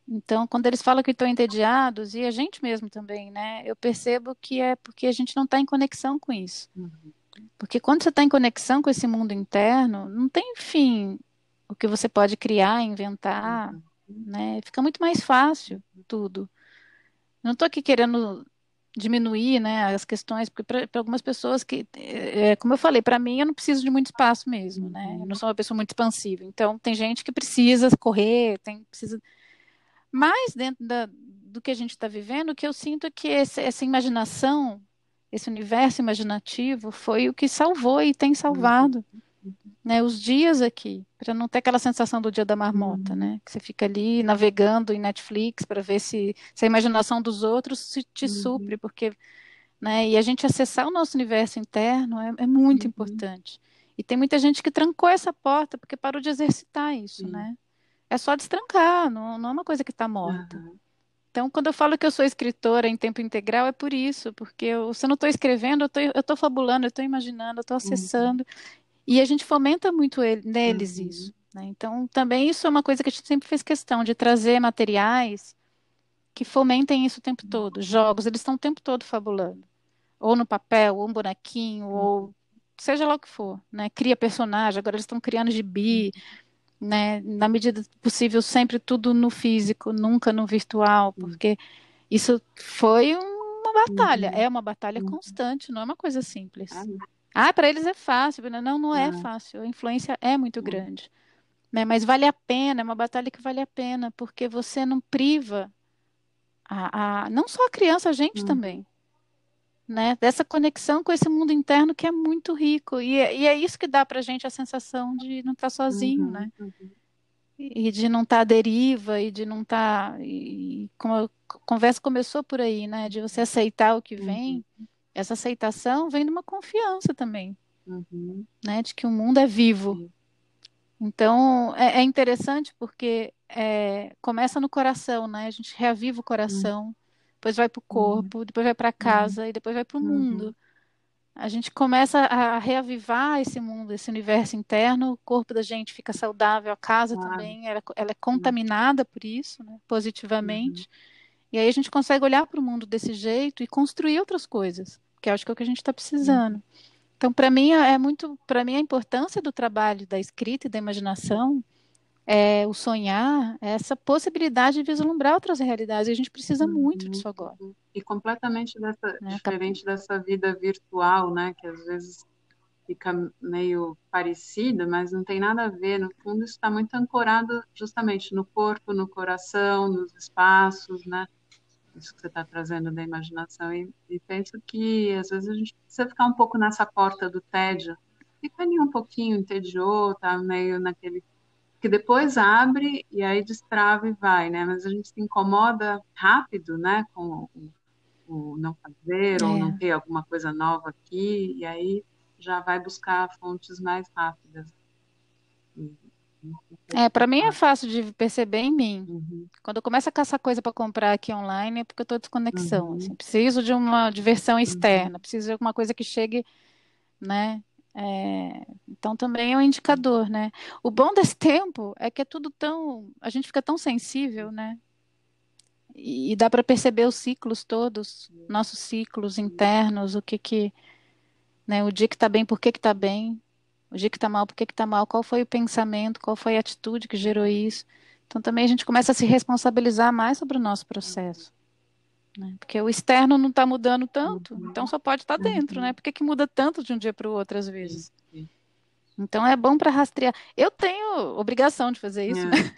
Então, quando eles falam que estão entediados, e a gente mesmo também, né? Eu percebo que é porque a gente não está em conexão com isso. Uhum. Porque quando você está em conexão com esse mundo interno, não tem fim o que você pode criar, inventar, Uhum. né? Fica muito mais fácil tudo. Não estou aqui querendo diminuir, né, as questões, porque para algumas pessoas que, é, como eu falei, para mim eu não preciso de muito espaço mesmo, né? Eu não sou uma pessoa muito expansiva. Então tem gente que precisa correr, tem precisa. Mas dentro da, do que a gente está vivendo, o que eu sinto é que esse, essa imaginação, esse universo imaginativo, foi o que salvou e tem salvado. Né, os dias aqui, para não ter aquela sensação do dia da marmota, Uhum. né? Que você fica ali navegando em Netflix para ver se, se a imaginação dos outros se te Uhum. supre, porque, né? E a gente acessar o nosso universo interno é, é muito Uhum. importante. E tem muita gente que trancou essa porta porque parou de exercitar isso, né? É só destrancar, não, não é uma coisa que está morta. Aham. Então, quando eu falo que eu sou escritora em tempo integral, é por isso, porque eu, se eu não estou escrevendo, eu estou fabulando, eu estou imaginando, eu estou acessando. Uhum. E a gente fomenta muito ele, neles uhum. isso. Né? Então, também isso é uma coisa que a gente sempre fez questão de trazer materiais que fomentem isso o tempo todo. Jogos, eles estão o tempo todo fabulando. Ou no papel, ou um bonequinho, ou seja lá o que for. Né? Cria personagem, agora eles estão criando gibi. Uhum né? Na medida possível, sempre tudo no físico, nunca no virtual, porque isso foi uma batalha, uhum. é uma batalha uhum. constante, não é uma coisa simples. Ah, para eles é fácil, não, não é fácil, a influência é muito grande. Né? Mas vale a pena, é uma batalha que vale a pena, porque você não priva a, a não só a criança, a gente uhum. também né? Dessa conexão com esse mundo interno que é muito rico. E, é, e é isso que dá para a gente a sensação de não estar tá sozinho, uhum, né? Uhum. E de não estar tá à deriva, e de não estar. Tá, e, como a conversa começou por aí, né? De você aceitar o que vem. Uhum. Essa aceitação vem de uma confiança também, uhum. né? De que o mundo é vivo. Então, é, é interessante porque é, começa no coração, né? A gente reaviva o coração depois vai para o uhum. corpo, uhum. depois vai para casa uhum. e depois vai para o uhum. mundo. A gente começa a reavivar esse mundo, esse universo interno, o corpo da gente fica saudável, a casa claro. também, ela, ela, é contaminada por isso, né, positivamente. Uhum. E aí a gente consegue olhar para o mundo desse jeito e construir outras coisas, que eu acho que é o que a gente está precisando. Uhum. Então, para mim é muito, para mim a importância do trabalho da escrita e da imaginação é, o sonhar, é essa possibilidade de vislumbrar outras realidades. A gente precisa muito disso agora. E completamente dessa, né? diferente dessa vida virtual, né? Que às vezes fica meio parecida, mas não tem nada a ver. No fundo, isso está muito ancorado justamente no corpo, no coração, nos espaços, né? Isso que você está trazendo da imaginação. E, e penso que às vezes a gente precisa ficar um pouco nessa porta do tédio. Fica ali um pouquinho, entediou, tá meio naquele que depois abre e aí destrava e vai, né? Mas a gente se incomoda rápido, né? Com o, o não fazer é. ou não ter alguma coisa nova aqui, e aí já vai buscar fontes mais rápidas. É, para mim é fácil de perceber em mim. Uhum. Quando eu começo a caçar coisa para comprar aqui online é porque eu estou desconexão. Uhum. Assim, preciso de uma diversão externa, uhum. preciso de alguma coisa que chegue, né? É, então também é um indicador, né? O bom desse tempo é que é tudo tão, a gente fica tão sensível, né? E, e dá para perceber os ciclos todos, nossos ciclos internos, o que que, né? O dia que está bem, por que que está bem? O dia que está mal, por que que está mal? Qual foi o pensamento? Qual foi a atitude que gerou isso? Então também a gente começa a se responsabilizar mais sobre o nosso processo. Né? Porque o externo não está mudando tanto, uhum. então só pode estar tá dentro, né? Uhum. Por que, que muda tanto de um dia para o outro às vezes? Então é bom para rastrear. Eu tenho obrigação de fazer isso, é. né?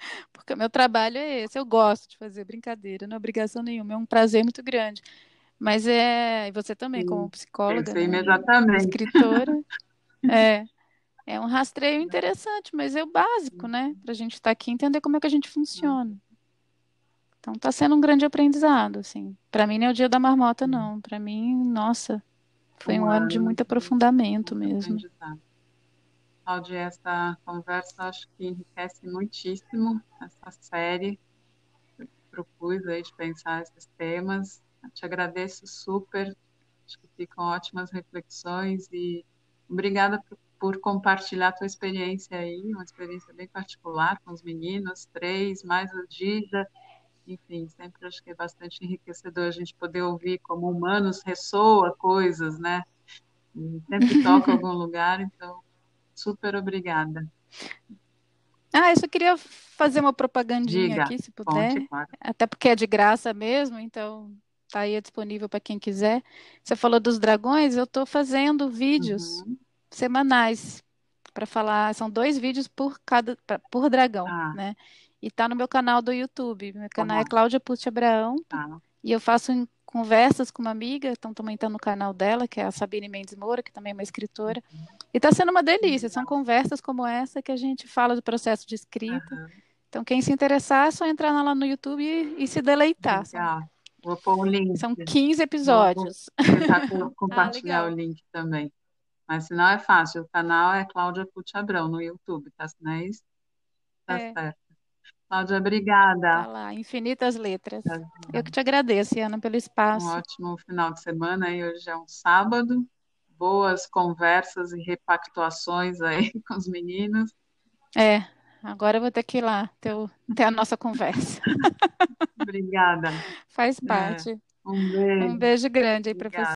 Porque o meu trabalho é esse. Eu gosto de fazer brincadeira, não é obrigação nenhuma, é um prazer muito grande. Mas é. E você também, Sim. como psicóloga, né? imediatamente. escritora. é. É um rastreio interessante, mas é o básico, né? Para a gente estar tá aqui e entender como é que a gente funciona. Então está sendo um grande aprendizado, assim. Para mim não é o dia da marmota, hum. não. Para mim, nossa, foi um, um ano de muito aprofundamento mesmo. Cláudia, essa conversa acho que enriquece muitíssimo essa série. Eu propus aí de pensar esses temas. Eu te agradeço super. Acho que ficam ótimas reflexões e obrigada por, por compartilhar a tua experiência aí, uma experiência bem particular com os meninos, três, mais o Dija enfim, sempre acho que é bastante enriquecedor a gente poder ouvir como humanos ressoa coisas, né? E sempre toca algum lugar, então, super obrigada. Ah, eu só queria fazer uma propagandinha Diga, aqui, se puder. Ponte, claro. Até porque é de graça mesmo, então tá aí disponível para quem quiser. Você falou dos dragões, eu estou fazendo vídeos uhum. semanais para falar, são dois vídeos por cada por dragão, ah. né? E tá no meu canal do YouTube. Meu canal é Cláudia Pucci Abraão. Ah. E eu faço conversas com uma amiga, então também está no canal dela, que é a Sabine Mendes Moura, que também é uma escritora. Uhum. E está sendo uma delícia. São conversas como essa que a gente fala do processo de escrita. Uhum. Então, quem se interessar, é só entrar lá no YouTube e, e se deleitar. Legal. Vou pôr o link. São 15 episódios. Vou tentar compartilhar ah, o link também. Mas se não é fácil, o canal é Cláudia Pucci Abrão no YouTube, tá? Não é isso? Tá é. certo. Cláudia, obrigada. Tá lá, infinitas letras. Eu que te agradeço, Ana, pelo espaço. Um ótimo final de semana. E hoje é um sábado. Boas conversas e repactuações aí com os meninos. É, agora eu vou ter que ir lá ter, ter a nossa conversa. Obrigada. Faz parte. É, um beijo. Um beijo grande aí você.